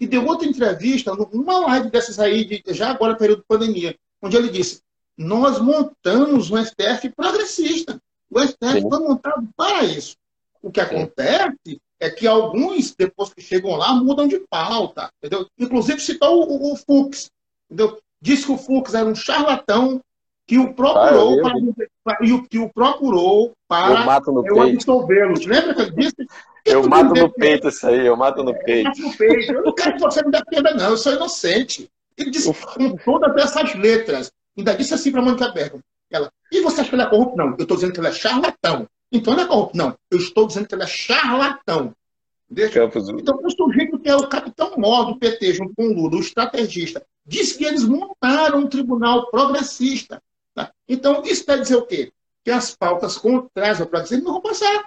e deu outra entrevista, numa live dessas aí, de, já agora, período de pandemia, onde ele disse: Nós montamos um STF progressista. O STF Sim. foi montado para isso. O que acontece é que alguns, depois que chegam lá, mudam de pauta. Entendeu? Inclusive citou o, o Fux. Entendeu? Disse que o Fux era um charlatão que o procurou ah, para, que o procurou para absolvê-los. Lembra que ele disse? Eu mato no peito isso aí, eu mato no peito. Eu mato no peito. Eu não quero que você me defenda, não, eu sou inocente. Ele disse com todas essas letras. Ainda disse assim para a Mônica Bergamo. Ela, e você acha que ele é corrupto? Não, eu estou dizendo que ele é charlatão. Então não é corrupto, não. Eu estou dizendo que ele é charlatão. Então, o sujeito que é o capitão mor do PT, junto com o Lula, o estrategista, disse que eles montaram um tribunal progressista. Tá? Então, isso quer dizer o quê? que as pautas contrárias ao presidente não vão passar.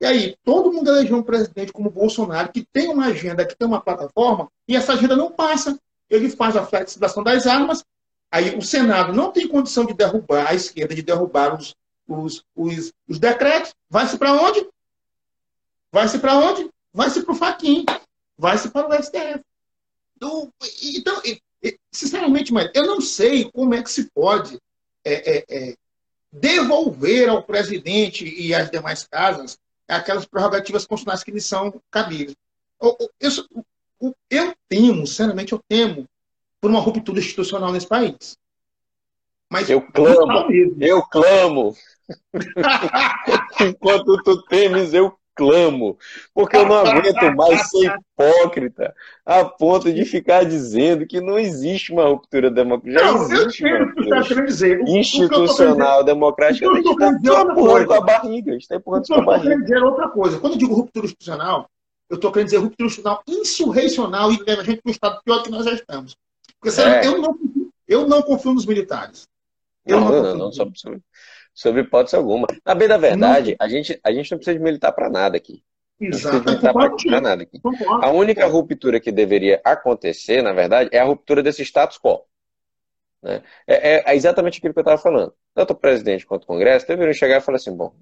E aí, todo mundo elegeu um presidente como Bolsonaro, que tem uma agenda, que tem uma plataforma, e essa agenda não passa. Ele faz a flexibilização das armas, aí o Senado não tem condição de derrubar a esquerda, de derrubar os, os, os, os decretos. Vai-se para onde? Vai-se para onde? Vai-se para o Faquin. Vai-se para o STF. Então, então, sinceramente, mas eu não sei como é que se pode é, é, é, devolver ao presidente e às demais casas aquelas prerrogativas constitucionais que lhe são cabíveis. Eu, eu, eu, temo, sinceramente, eu temo por uma ruptura institucional nesse país. Mas eu clamo, eu clamo. [laughs] Enquanto tu temes, eu clamo, porque eu não aguento mais ser hipócrita a ponto de ficar dizendo que não existe uma ruptura democrática. Já não, existe uma ruptura dizer. institucional, democrática. A gente está empurrando com a barriga. A gente está empurrando com a barriga. Eu dizer outra coisa. Quando eu digo ruptura institucional, eu estou querendo dizer ruptura institucional insurreicional e leva a gente para um estado pior que nós já estamos. Porque, sério, é. eu, não, eu não confio nos militares. Eu não, não, não, não só sobre hipótese alguma. Na bem da verdade, a gente, a gente não precisa de militar para nada aqui. Exato. Não precisa de nada aqui. A única ruptura que deveria acontecer, na verdade, é a ruptura desse status quo. Né? É, é, é exatamente aquilo que eu estava falando. Tanto o presidente quanto o Congresso deveriam chegar e falar assim: bom,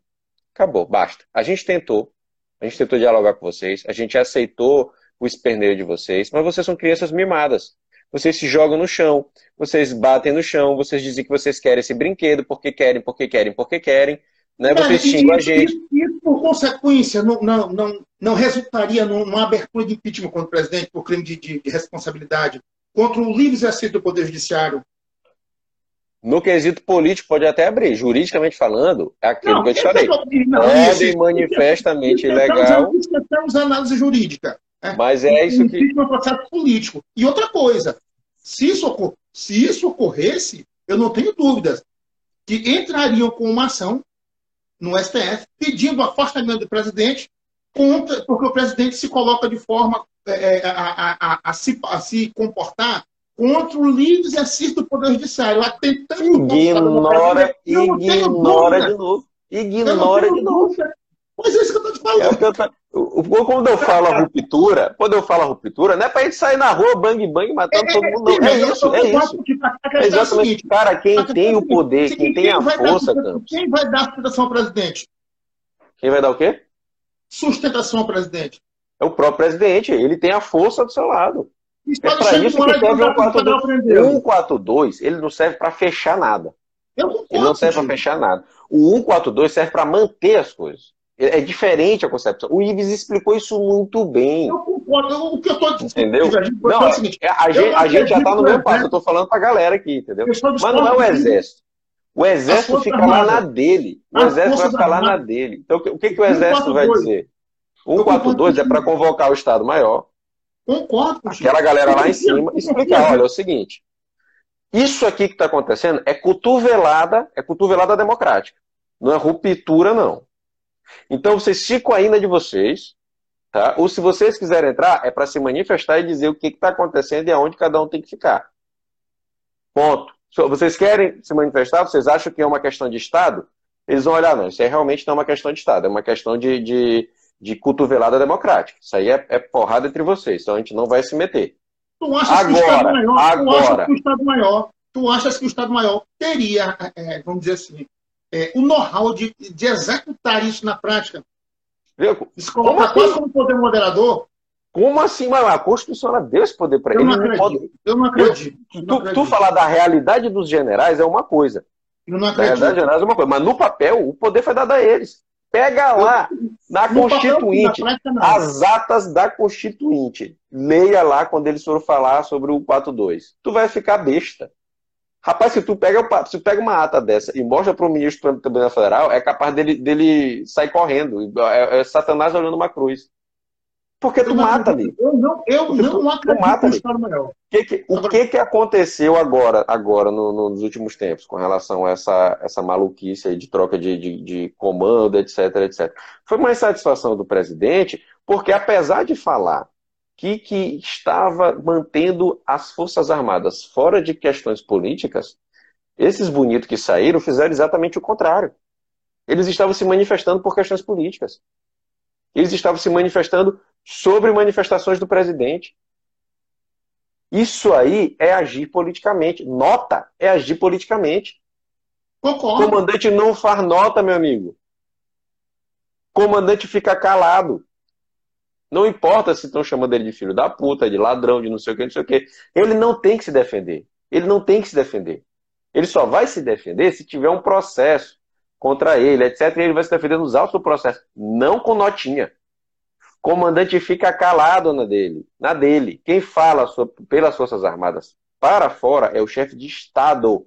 acabou, basta. A gente tentou, a gente tentou dialogar com vocês, a gente aceitou o esperneio de vocês, mas vocês são crianças mimadas vocês se jogam no chão, vocês batem no chão, vocês dizem que vocês querem esse brinquedo, porque querem, porque querem, porque querem, né? Vocês xingam a gente. Isso, por consequência, não, não, não, não resultaria numa abertura de impeachment contra o presidente por crime de, de, de responsabilidade, contra o livre exercício do Poder Judiciário? No quesito político pode até abrir, juridicamente falando, é aquilo não, que eu te falei. Pode manifestamente ilegal. Estamos análise jurídica. É. Mas é isso que. Existe um processo político. E outra coisa, se isso, se isso ocorresse, eu não tenho dúvidas que entrariam com uma ação no STF pedindo o afastamento do presidente, contra, porque o presidente se coloca de forma é, é, a, a, a, se, a se comportar contra o livre exercício do Poder Judiciário, atentando Ignora, ignora de novo. Ignora de novo. Mas é isso que eu estou te falando. É quando eu falo a ruptura, quando eu falo a ruptura, não é pra gente sair na rua bang bang matando é, todo mundo. Não. É, isso, é isso. É exatamente. Cara, quem tem o poder, quem tem a força, Campos. Quem vai dar sustentação ao presidente? Quem vai dar o quê? Sustentação ao presidente. É o próprio presidente, ele tem a força do seu lado. É para isso que serve o 142. 142, ele não serve para fechar nada. Ele não serve para fechar nada. O 142 serve para manter as coisas. É, é diferente a concepção. O Ives explicou isso muito bem. Eu concordo. O que eu estou dizendo. Entendeu? Não, é o seguinte, é, a, gente, a gente já está no mesmo passo. Eu estou falando para a galera aqui, entendeu? Mas não é o exército. O exército fica lá na dele. O exército vai ficar lá na dele. Então, o que, que o exército vai dizer? 142 é para convocar o Estado-Maior. Concordo. Aquela galera lá em cima explicar: olha, é o seguinte. Isso aqui que está acontecendo é cotovelada, é cotovelada democrática. Não é ruptura, não. Então vocês ficam ainda de vocês, tá? Ou se vocês quiserem entrar, é para se manifestar e dizer o que está acontecendo e aonde cada um tem que ficar. Ponto. Vocês querem se manifestar? Vocês acham que é uma questão de Estado? Eles vão olhar, não, isso aí realmente não é uma questão de Estado, é uma questão de, de, de cotovelada democrática. Isso aí é, é, porrada entre vocês, então a gente não vai se meter. Tu achas agora, que o Estado maior, agora, tu achas que o Estado maior, tu achas que o Estado maior teria, é, vamos dizer assim, é, o know-how de, de, executar isso na prática. Quase assim? como poder moderador. Como assim, mas a Constituição ela deu esse poder para ele. Não acredito, pode... Eu não acredito. Eu, tu, acredito. tu falar da realidade dos generais é uma coisa. Eu não acredito. Da realidade é uma coisa. Mas no papel, o poder foi dado a eles. Pega lá, eu, na Constituinte, prática, as atas da Constituinte. Leia lá quando eles foram falar sobre o 42. Tu vai ficar besta. Rapaz, se tu pega, se tu pega uma ata dessa e mostra para o ministro do Tribunal Federal, é capaz dele, dele sair correndo. É, é Satanás olhando uma cruz. Porque tu mata ali. Eu não, eu não acredito mata ali. maior. Que que, o que, que aconteceu agora, agora no, no, nos últimos tempos, com relação a essa, essa maluquice aí de troca de, de, de comando, etc, etc? Foi uma insatisfação do presidente, porque apesar de falar que, que estava mantendo as Forças Armadas fora de questões políticas, esses bonitos que saíram fizeram exatamente o contrário. Eles estavam se manifestando por questões políticas. Eles estavam se manifestando sobre manifestações do presidente. Isso aí é agir politicamente. Nota é agir politicamente. Concordo. Comandante não faz nota, meu amigo. Comandante fica calado. Não importa se estão chamando ele de filho da puta, de ladrão, de não sei o que, não sei o que. Ele não tem que se defender. Ele não tem que se defender. Ele só vai se defender se tiver um processo contra ele, etc. E ele vai se defender nos autos do processo, não com notinha. Comandante fica calado na dele, na dele. Quem fala pelas Forças Armadas para fora é o chefe de Estado.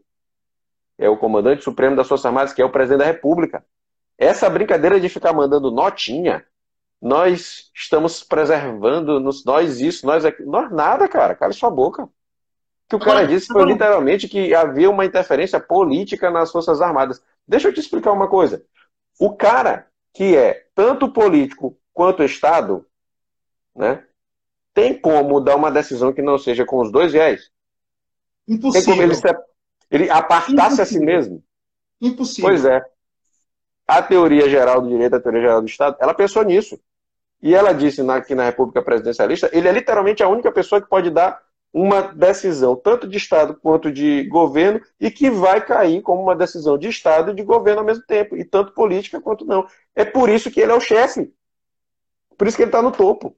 É o comandante supremo das Forças Armadas, que é o presidente da República. Essa brincadeira de ficar mandando notinha, nós estamos preservando, nós isso, nós aqui. Nós nada, cara. Cala sua boca. O que o cara disse foi literalmente que havia uma interferência política nas Forças Armadas. Deixa eu te explicar uma coisa. O cara que é tanto político quanto Estado, né, tem como dar uma decisão que não seja com os dois viés? Impossível. Tem como ele, ele apartar-se a si mesmo? Impossível. Pois é. A teoria geral do direito, a teoria geral do Estado, ela pensou nisso. E ela disse na, que na República Presidencialista, ele é literalmente a única pessoa que pode dar uma decisão, tanto de Estado quanto de governo, e que vai cair como uma decisão de Estado e de governo ao mesmo tempo, e tanto política quanto não. É por isso que ele é o chefe. Por isso que ele está no topo.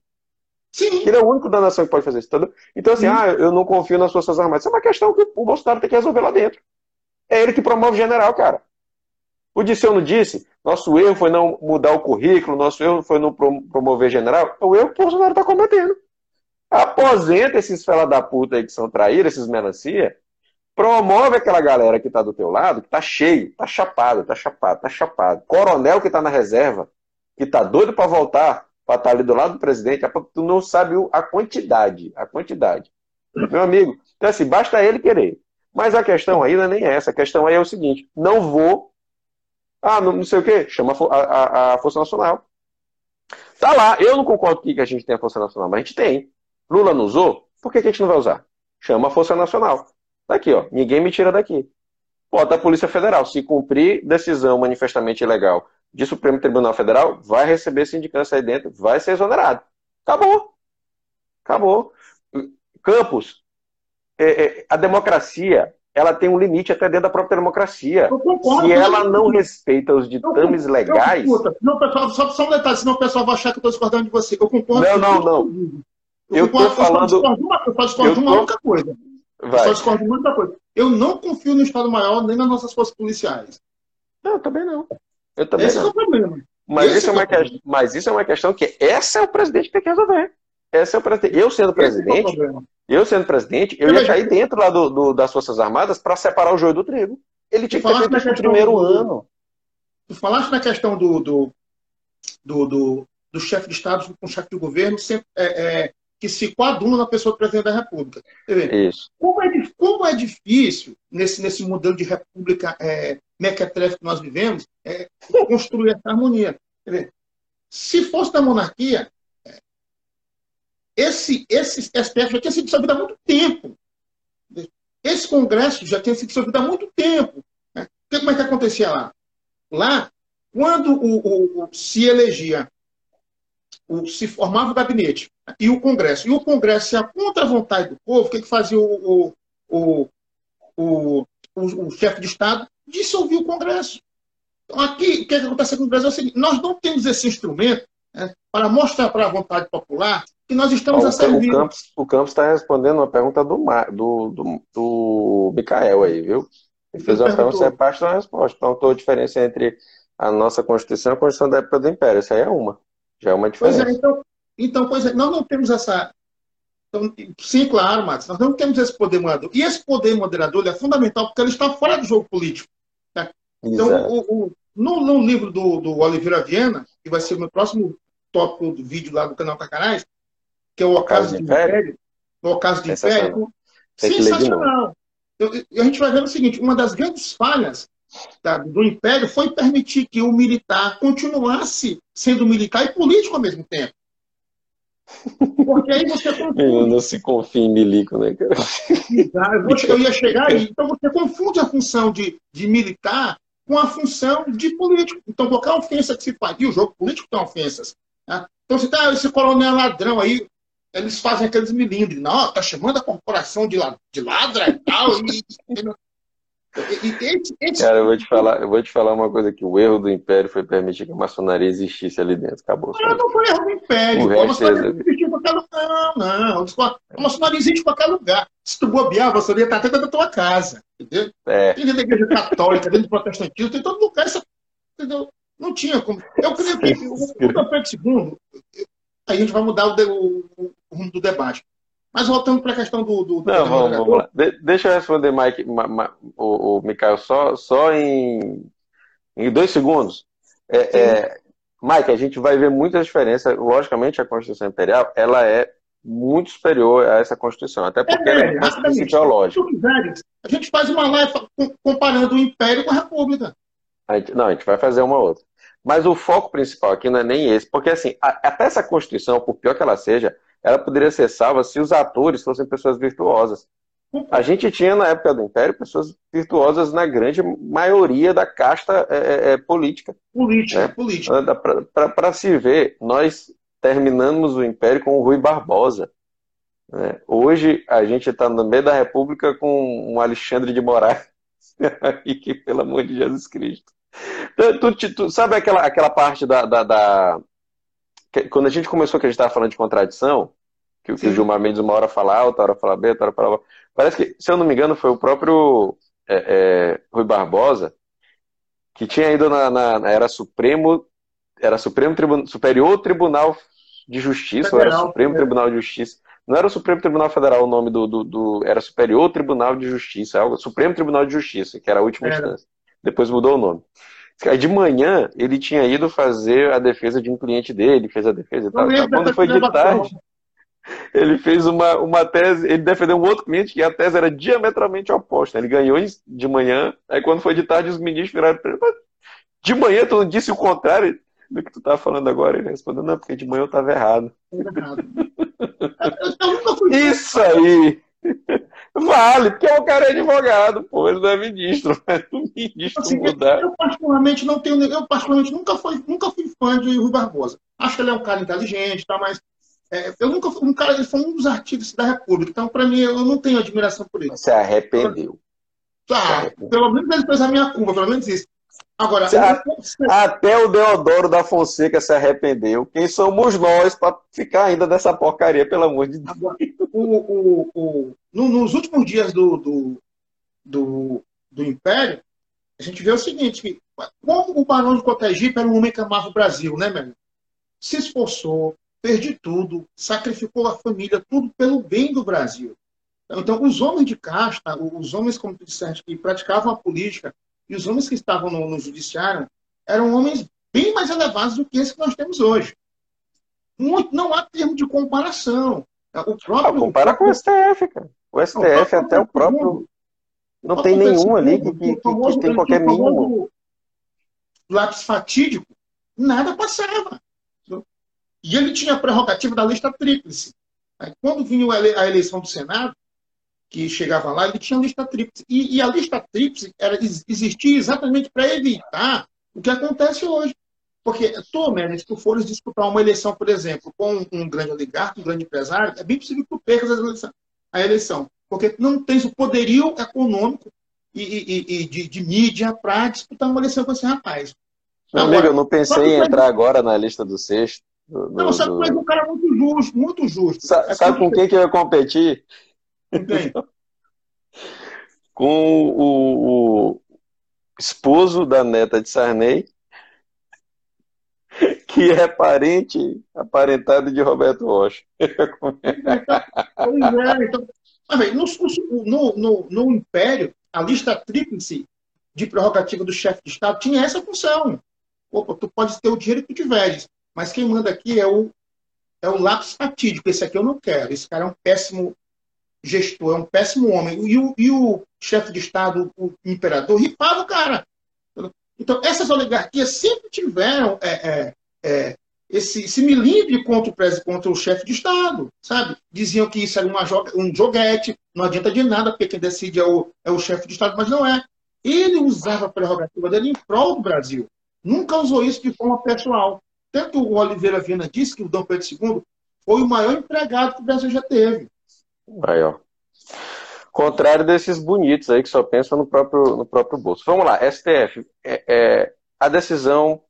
Sim. Ele é o único da nação que pode fazer isso. Entendeu? Então, assim, ah, eu não confio nas Forças Armadas. Isso é uma questão que o Bolsonaro tem que resolver lá dentro. É ele que promove o general, cara. O Disseu não disse? Nosso erro foi não mudar o currículo, nosso erro foi não promover general. É o erro que o Bolsonaro está cometendo. Aposenta esses fela da puta aí que são traíras, esses melancia. Promove aquela galera que tá do teu lado, que tá cheio, tá chapado, tá chapado, tá chapado. Coronel que tá na reserva, que tá doido para voltar, para estar tá ali do lado do presidente, tu não sabe a quantidade, a quantidade. Meu amigo, então assim, basta ele querer. Mas a questão aí não é nem essa. A questão aí é o seguinte: não vou. Ah, não, não sei o quê, chama a, a, a Força Nacional. Tá lá, eu não concordo que a gente tem a Força Nacional, mas a gente tem. Lula não usou? Por que, que a gente não vai usar? Chama a Força Nacional. Tá aqui, ó. Ninguém me tira daqui. Bota a Polícia Federal. Se cumprir decisão manifestamente ilegal de Supremo Tribunal Federal, vai receber sindicância aí dentro, vai ser exonerado. Acabou. Acabou. Campos, é, é, a democracia, ela tem um limite até dentro da própria democracia. Concordo, Se ela não respeita os ditames eu, legais. Eu, não, pessoal, só, só um detalhe, senão o pessoal vai achar que eu estou discordando de você. Eu concordo. Não, não, não. Eu estou falando. Eu só discordo de uma única coisa. Eu só discordo de uma única coisa. Eu não confio no Estado Maior nem nas nossas forças policiais. Não, eu também não. Eu também Esse não. é o problema. Mas, isso é uma é que... Mas isso é uma questão que esse é o presidente que tem que resolver. Esse é o presidente. Eu sendo presidente, é eu sendo presidente, eu ia cair dentro lá do, do das Forças Armadas para separar o joio do trigo. Ele tinha que ter feito isso no primeiro do... ano. Tu falaste na questão do, do, do, do, do chefe de Estado com o chefe de governo, sempre, é, é, que se coaduna na pessoa do presidente da República. Isso. Como é, como é difícil, nesse, nesse modelo de república é, mequetrefe que nós vivemos, é, construir essa harmonia. Se fosse da monarquia, esse, esse STF já tinha sido dissolvido há muito tempo. Esse Congresso já tinha sido dissolvido há muito tempo. Né? Como é que acontecia lá? Lá, quando o, o, se elegia o, se formava o gabinete e o Congresso. E o Congresso ia contra a vontade do povo, o que, que fazia o, o, o, o, chefe de Estado? Dissolvia o Congresso. Então, aqui, o que, que acontece com o Brasil é o seguinte: nós não temos esse instrumento né, para mostrar para a vontade popular que nós estamos a servir. O Campos está respondendo uma pergunta do, do, do, do Micael aí, viu? Ele fez uma pergunta, você é parte da resposta. Então, a diferença entre a nossa Constituição e a Constituição da época do Império. Essa aí é uma. Já é uma diferença. Pois é, então, então pois é, nós não temos essa. Então, sim, claro, Matos, nós não temos esse poder moderador. E esse poder moderador é fundamental porque ele está fora do jogo político. Né? Então, o, o, no, no, livro do, do Oliveira Viena, que vai ser o meu próximo tópico do vídeo lá do canal Cacanais, que é o Ocaso de Império, o Ocaso de Império, sensacional. Eu, a gente vai ver o seguinte: uma das grandes falhas da, do Império foi permitir que o militar continuasse sendo militar e político ao mesmo tempo. Porque aí você [laughs] confunde. Não se confia em milico, né, cara? Eu ia chegar aí. Então você confunde a função de, de militar com a função de político. Então, qualquer ofensa que se faz, e o jogo político tem ofensas. Né? Então, se tá esse coronel ladrão aí, eles fazem aqueles milindres. Não, tá chamando a corporação de, de ladra e tal. E, esse, esse... Cara, eu vou te falar, eu vou te falar uma coisa que o erro do Império foi permitir que a maçonaria existisse ali dentro. Acabou. Não, não foi erro do Império. O a maçonaria existe em qualquer lugar. Não, não. A maçonaria existe em qualquer lugar. Se tu bobear, a maçonaria tá até dentro da tua casa. Entendeu? É. Tem dentro da igreja católica, dentro do protestantismo, tem todo lugar. Isso, entendeu? Não tinha como. Eu creio que o, o Pedro II, a gente vai mudar o, o, o rumo do debate. Mas voltando para a questão do. do Não, vamos, vamos, lá. De, deixa eu responder, Mike, ma, ma, o, o Mikael, só, só em, em dois segundos. É, é, Mike, a gente vai ver muita diferença. Logicamente, a Constituição Imperial ela é muito superior a essa Constituição, até porque é, ela é mais ideológica. A gente faz uma live comparando o Império com a República. A gente, não, a gente vai fazer uma outra. Mas o foco principal aqui não é nem esse, porque assim, a, até essa Constituição, por pior que ela seja, ela poderia ser salva se os atores fossem pessoas virtuosas. A gente tinha, na época do Império, pessoas virtuosas na grande maioria da casta é, é, é política. Política, né? política. Para se ver, nós terminamos o Império com o Rui Barbosa. Né? Hoje, a gente está no meio da República com um Alexandre de Moraes. [laughs] que, pelo amor de Jesus Cristo. Tu, tu, tu, sabe aquela, aquela parte da, da, da, quando a gente começou que a gente estava falando de contradição, que, que o Gilmar Mendes uma hora fala A, outra hora fala B, outra hora fala B, parece que, se eu não me engano, foi o próprio é, é, Rui Barbosa que tinha ido na, na era Supremo, era Supremo Tribunal, Superior Tribunal de Justiça, Federal, ou era Supremo é. Tribunal de Justiça. Não era o Supremo Tribunal Federal o nome do, do, do, Era Superior Tribunal de Justiça, algo, Supremo Tribunal de Justiça, que era a última instância. Depois mudou o nome. De manhã, ele tinha ido fazer a defesa de um cliente dele, fez a defesa e tal. Quando foi de tarde, [laughs] ele fez uma, uma tese, ele defendeu um outro cliente que a tese era diametralmente oposta. Ele ganhou de manhã, aí quando foi de tarde, os ministros viraram para ele, de manhã tu não disse o contrário do que tu tá falando agora? Ele respondeu, não, porque de manhã eu estava errado. errado. [laughs] Isso aí! Vale, porque o cara é advogado, pô, ele não é ministro. [laughs] Mas o ministro assim, mudar. Eu, particularmente não tenho. Eu particularmente nunca fui, nunca fui fã de Rui Barbosa. Acho que ele é um cara inteligente, tá, mas é, eu nunca fui um cara, ele foi um dos artigos da República, então para mim eu não tenho admiração por ele. Você arrependeu. Tá, pelo menos ele fez a minha curva, pelo menos isso. Agora, até o Deodoro da Fonseca se arrependeu. Quem somos nós para ficar ainda dessa porcaria, pelo amor de Deus? Agora, o, o, o, no, nos últimos dias do, do, do, do, Império, a gente vê o seguinte: que, como o Barão de Cotegipe era um homem que amava o Brasil, né, meu? Se esforçou, perdi tudo, sacrificou a família, tudo pelo bem do Brasil. Então, os homens de casta, os homens, como tu disseste, que praticavam a política, e os homens que estavam no, no judiciário eram homens bem mais elevados do que esse que nós temos hoje. Muito, não há termo de comparação. O próprio, ah, compara com o STF, cara. O STF, o até o próprio. Não tem nenhum ali que, que, que, tem qualquer mínimo. Lápis fatídico, nada passava. E ele tinha a prerrogativa da lista tríplice. Quando vinha a eleição do Senado, que chegava lá, ele tinha lista tríplice. E, e a lista tríplice era, existia exatamente para evitar o que acontece hoje. Porque tu, né, se tu fores disputar uma eleição, por exemplo, com um grande oligarca, um grande empresário, é bem possível que tu percas a eleição. Porque não tens o poderio econômico e, e, e de, de, mídia para disputar uma eleição com esse rapaz. Meu agora, amigo, eu não pensei em entrar agora na lista do sexto. Do, não, sabe do... que é um cara muito justo, muito justo. Sa é sabe com quem que eu ia competir? Com o, o, esposo da neta de Sarney, que é parente, aparentado de Roberto Rocha. pois é, então, no, no, no Império, a lista tríplice de prerrogativa do chefe de Estado tinha essa função. Opa, tu pode ter o dinheiro que tu tiveres, mas quem manda aqui é o, é o lápis fatídico. Esse aqui eu não quero. Esse cara é um péssimo gestor, é um péssimo homem. E o, e o chefe de Estado, o imperador, ripava o cara. Então, essas oligarquias sempre tiveram é, é, é, esse, esse milímetro contra o, contra o chefe de Estado, sabe? Diziam que isso era uma, um joguete, não adianta de nada, porque quem decide é o, é o chefe de Estado, mas não é. Ele usava a prerrogativa dele em prol do Brasil. Nunca usou isso de forma pessoal. Tanto o Oliveira Viana disse que o Dom Pedro II foi o maior empregado que o Brasil já teve. Aí, ó. Contrário desses bonitos aí que só pensam no próprio, no próprio bolso. Vamos lá, STF. É, é, a decisão,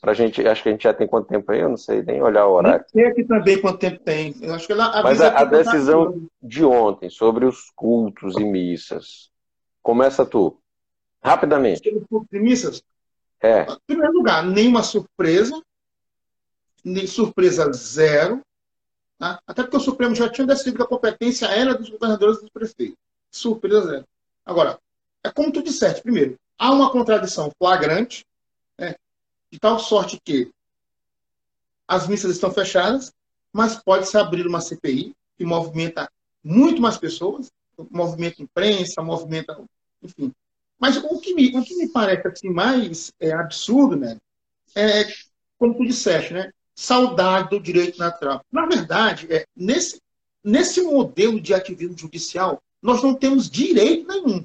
pra gente, acho que a gente já tem quanto tempo aí? Eu não sei nem olhar o horário. Sei aqui também quanto tempo tem. Eu acho que ela Mas a, a decisão de ontem sobre os cultos e missas. Começa tu. Rapidamente. Sobre os cultos e missas? É. Em primeiro lugar, nenhuma surpresa, nem surpresa zero, tá? até porque o Supremo já tinha decidido que a competência era dos governadores e dos prefeitos. Surpresa zero. Agora, é como tu disseste, primeiro, há uma contradição flagrante, né, de tal sorte que as missas estão fechadas, mas pode-se abrir uma CPI que movimenta muito mais pessoas, movimenta imprensa, movimenta, enfim, mas o que me, o que me parece assim, mais é, absurdo, né, é, como tu disseste, né, saudade do direito natural. Na verdade, é, nesse, nesse modelo de ativismo judicial, nós não temos direito nenhum.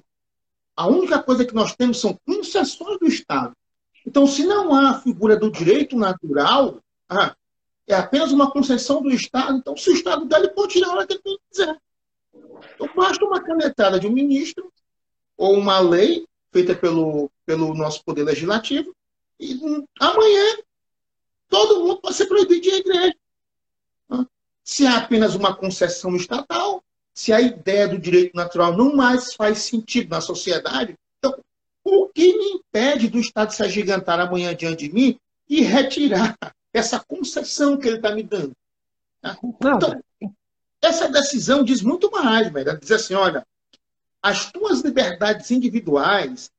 A única coisa que nós temos são concessões do Estado. Então, se não há a figura do direito natural, ah, é apenas uma concessão do Estado, então se o Estado der, ele pode tirar a hora que ele quiser. Então, basta uma canetada de um ministro ou uma lei feita pelo, pelo nosso poder legislativo, e amanhã todo mundo pode ser proibido de ir à igreja. Se há apenas uma concessão estatal, se a ideia do direito natural não mais faz sentido na sociedade, então o que me impede do Estado se agigantar amanhã diante de mim e retirar essa concessão que ele está me dando? Então, essa decisão diz muito mais, velho. Diz assim, olha, as tuas liberdades individuais,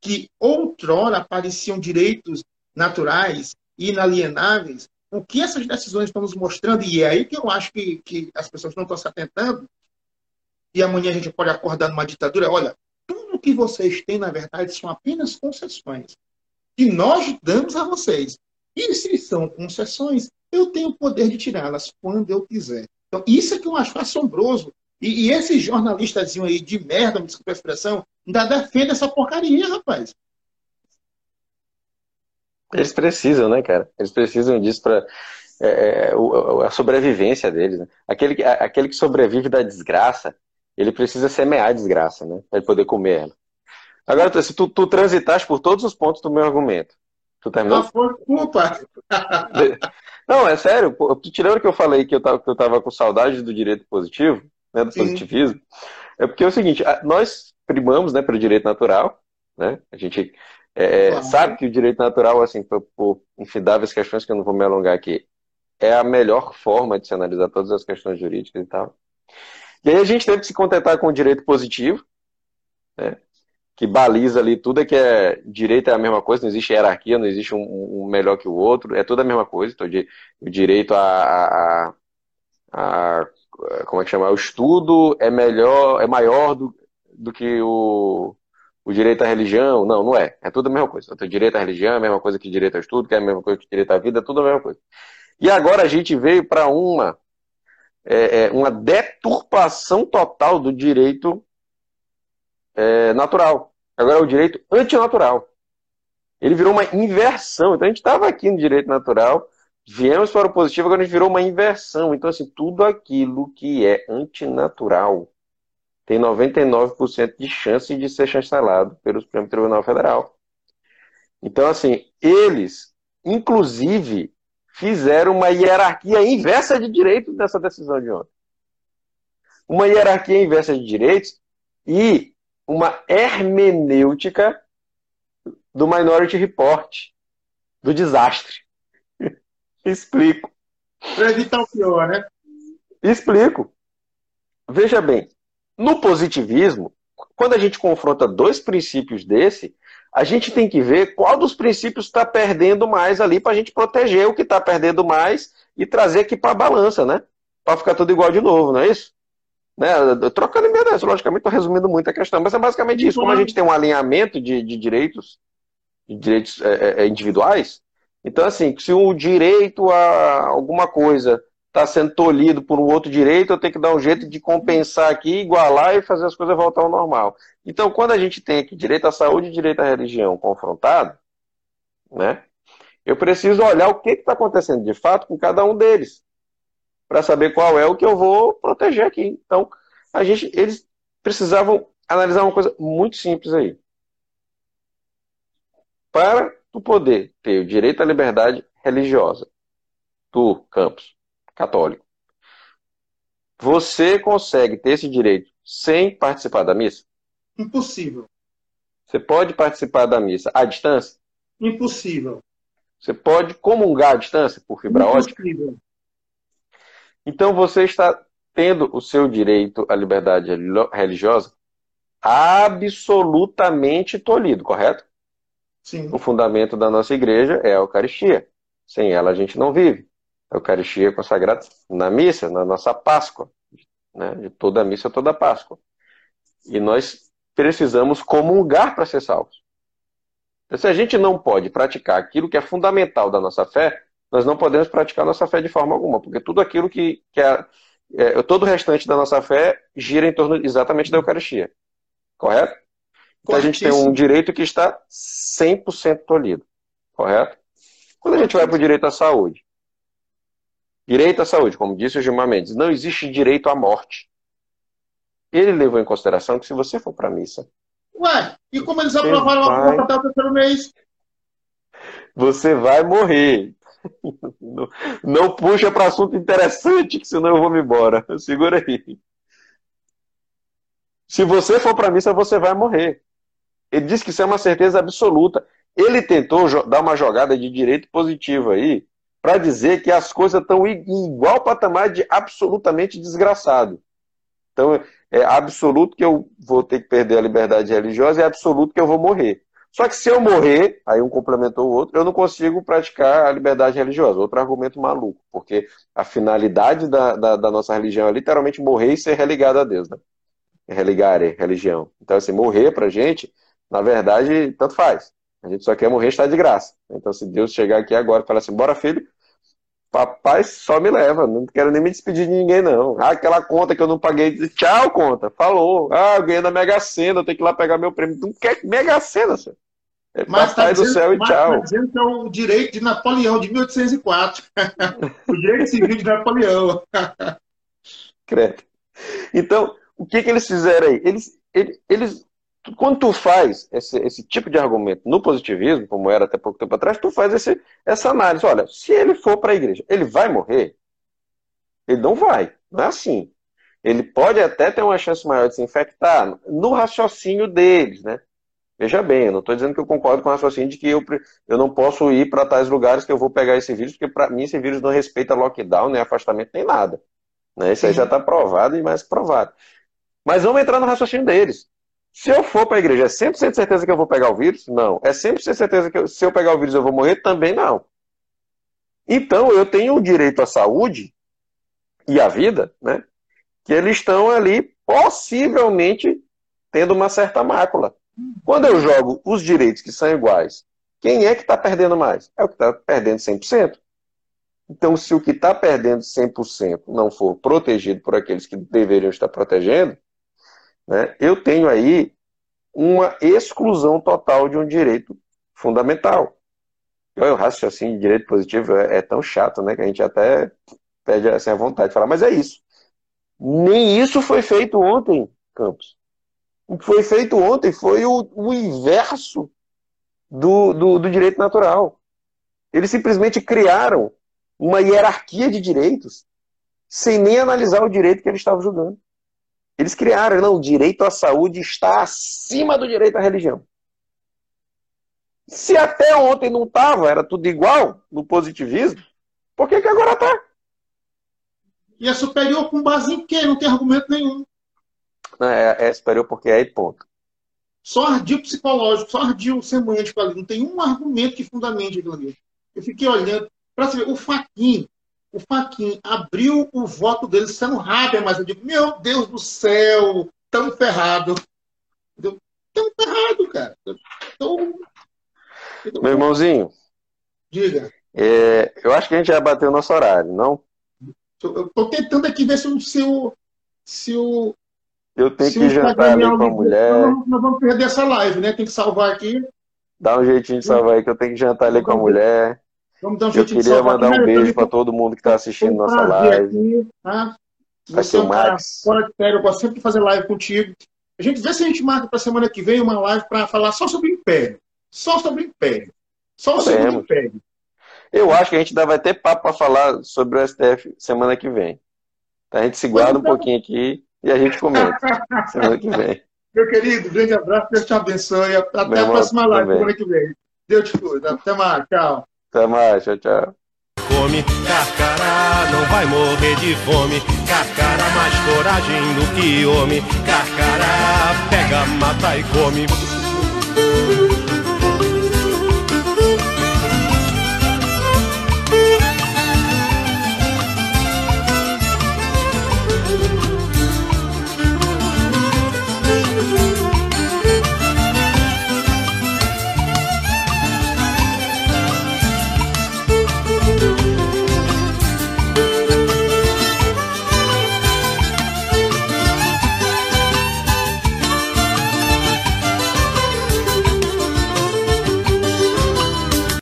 que outrora pareciam direitos naturais inalienáveis, o que essas decisões estão nos mostrando, e é aí que eu acho que, que as pessoas não estão se atentando, e amanhã a gente pode acordar numa ditadura, olha, tudo que vocês têm, na verdade, são apenas concessões que nós damos a vocês. E se são concessões, eu tenho o poder de tirá-las quando eu quiser. Então, isso é que eu acho assombroso e, e esse jornalistazinho aí de merda, me desculpa a expressão, ainda defende essa porcaria, rapaz. Eles precisam, né, cara? Eles precisam disso para é, é a sobrevivência deles. Né? Aquele, aquele que sobrevive da desgraça, ele precisa semear a desgraça, né? Para ele poder comer ela. Agora, se tu, tu transitaste por todos os pontos do meu argumento, tu terminou? Não foi culpa. Não, é sério. Tu tirando que eu falei que eu tava, que eu tava com saudade do direito positivo, né, do Sim. positivismo, é porque é o seguinte, nós primamos né, pelo direito natural, né? A gente é, claro. sabe que o direito natural, assim, por, por infindáveis questões que eu não vou me alongar aqui, é a melhor forma de se analisar todas as questões jurídicas e tal. E aí a gente teve que se contentar com o direito positivo, né? que baliza ali tudo é que é direito é a mesma coisa, não existe hierarquia, não existe um, um melhor que o outro, é tudo a mesma coisa. Então, o direito a, a, a como é que chama? O estudo é melhor, é maior do, do que o, o direito à religião. Não, não é. É tudo a mesma coisa. O direito à religião é a mesma coisa que direito ao estudo, que é a mesma coisa que direito à vida, é tudo a mesma coisa. E agora a gente veio para uma, é, é, uma deturpação total do direito é, natural. Agora é o direito antinatural. Ele virou uma inversão. Então a gente estava aqui no direito natural, viemos para o positivo, agora a gente virou uma inversão. Então, assim, tudo aquilo que é antinatural tem 99% de chance de ser chancelado pelo Supremo Tribunal Federal. Então, assim, eles, inclusive, fizeram uma hierarquia inversa de direitos dessa decisão de ontem. Uma hierarquia inversa de direitos e uma hermenêutica do Minority Report, do desastre. [laughs] Explico. Para evitar o pior, né? Explico. Veja bem, no positivismo, quando a gente confronta dois princípios desse, a gente tem que ver qual dos princípios está perdendo mais ali para a gente proteger o que está perdendo mais e trazer aqui para a balança, né? Para ficar tudo igual de novo, não é isso? Né? Trocando ideias, logicamente estou resumindo muito a questão, mas é basicamente isso. Como a gente tem um alinhamento de, de direitos, de direitos é, é, é individuais, então, assim, se o direito a alguma coisa está sendo tolhido por um outro direito, eu tenho que dar um jeito de compensar aqui, igualar e fazer as coisas voltar ao normal. Então, quando a gente tem aqui direito à saúde e direito à religião confrontado, né, eu preciso olhar o que está acontecendo de fato com cada um deles, para saber qual é o que eu vou proteger aqui. Então, a gente, eles precisavam analisar uma coisa muito simples aí. Para tu poder ter o direito à liberdade religiosa, tu, Campos, católico. Você consegue ter esse direito sem participar da missa? Impossível. Você pode participar da missa à distância? Impossível. Você pode comungar à distância por fibra Impossível. ótica? Então você está tendo o seu direito à liberdade religiosa absolutamente tolhido, correto? Sim. O fundamento da nossa igreja é a Eucaristia. Sem ela a gente não vive. A Eucaristia é consagrada na missa, na nossa Páscoa, né? de toda a missa, toda a Páscoa. E nós precisamos comungar para ser salvos. Então, se a gente não pode praticar aquilo que é fundamental da nossa fé, nós não podemos praticar nossa fé de forma alguma, porque tudo aquilo que, que é, é, todo o restante da nossa fé gira em torno exatamente da Eucaristia. Correto? Então a gente tem um direito que está 100% tolhido. Correto? Quando a gente vai para o direito à saúde, Direito à saúde, como disse o Gilmar Mendes, não existe direito à morte. Ele levou em consideração que se você for para a missa. Ué, e como eles aprovaram vai... a o terceiro mês? Você vai morrer. Não, não puxa para assunto interessante, que senão eu vou me embora. Segura aí. Se você for para a missa, você vai morrer. Ele disse que isso é uma certeza absoluta. Ele tentou dar uma jogada de direito positivo aí, para dizer que as coisas estão em igual patamar de absolutamente desgraçado. Então, é absoluto que eu vou ter que perder a liberdade religiosa é absoluto que eu vou morrer. Só que se eu morrer, aí um complementou o outro, eu não consigo praticar a liberdade religiosa. Outro argumento maluco, porque a finalidade da, da, da nossa religião é literalmente morrer e ser religado a Deus, né? Religar a religião. Então, assim, morrer pra gente, na verdade, tanto faz. A gente só quer morrer está de graça. Então, se Deus chegar aqui agora e falar assim, bora filho, Papai só me leva, não quero nem me despedir de ninguém, não. Ah, aquela conta que eu não paguei, tchau, conta. Falou. Ah, eu ganhei na Mega Sena, eu tenho que ir lá pegar meu prêmio. Não quer Mega Sena, senhor. É mas tá dizendo, do céu e tchau. Está dizendo que é o direito de Napoleão, de 1804. [laughs] o direito civil de Napoleão. Credo. Então, o que, que eles fizeram aí? Eles, eles, eles quando tu faz esse, esse, tipo de argumento no positivismo, como era até pouco tempo atrás, tu faz esse, essa análise. Olha, se ele for para a igreja, ele vai morrer? Ele não vai. Não é assim. Ele pode até ter uma chance maior de se infectar no raciocínio deles, né? Veja bem, eu não estou dizendo que eu concordo com o raciocínio de que eu, eu não posso ir para tais lugares que eu vou pegar esse vírus, porque para mim esse vírus não respeita lockdown, nem afastamento, nem nada. Né? Isso aí já está provado e mais provado. Mas vamos entrar no raciocínio deles. Se eu for para a igreja, é 100% certeza que eu vou pegar o vírus? Não. É 100% certeza que eu, se eu pegar o vírus eu vou morrer? Também não. Então eu tenho o direito à saúde e à vida, né? Que eles estão ali possivelmente tendo uma certa mácula. Quando eu jogo os direitos que são iguais, quem é que está perdendo mais? É o que está perdendo 100%. Então, se o que está perdendo 100% não for protegido por aqueles que deveriam estar protegendo, né, eu tenho aí uma exclusão total de um direito fundamental. O raciocínio de direito positivo é, é, tão chato, né, que a gente até pede assim, a vontade de falar, mas é isso. Nem isso foi feito ontem, Campos. O que foi feito ontem foi o, o inverso do, do, do direito natural. Eles simplesmente criaram uma hierarquia de direitos sem nem analisar o direito que eles estavam julgando. Eles criaram, não, o direito à saúde está acima do direito à religião. Se até ontem não estava, era tudo igual no positivismo, por que, que agora está? E é superior com base em quê? Não tem argumento nenhum. Não, é, é superior porque é aí ponto. Só ardil psicológico, só ardil semântico ali. Não tem um argumento que fundamente aquilo ali. Eu fiquei olhando. Para ver, o Faquinho, o Faquin abriu o voto dele sendo rápido, mas eu digo, meu Deus do céu, tão ferrado. Tão ferrado, cara. Tão... Meu irmãozinho. Diga. É, eu acho que a gente já bateu o nosso horário, não? Eu tô tentando aqui ver se o. Se o, se o eu tenho que jantar ali com a mulher. Nós, nós vamos perder essa live, né? Tem que salvar aqui. Dá um jeitinho de salvar aí, que eu tenho que jantar ali com a mulher. Vamos dar um eu queria mandar um beijo para todo mundo que está assistindo nossa live. Aqui, tá? Vai ser o Max. Fora de sério, eu gosto sempre de fazer live contigo. A gente vê se a gente marca para semana que vem uma live para falar só sobre o Império. Só sobre Império. Só sobre Império. Eu acho que a gente ainda vai ter papo para falar sobre o STF semana que vem. Tá? A gente se guarda um então. pouquinho aqui e a gente comenta [laughs] semana que vem. Meu querido, grande abraço, Deus te abençoe. Até Meu a próxima live semana que vem. Deus te cuida. Até mais, tchau. Até mais, tchau, tchau. Come, carcará, não vai morrer de fome. Carcará, mais coragem do que homem. Carcará, pega, mata e come.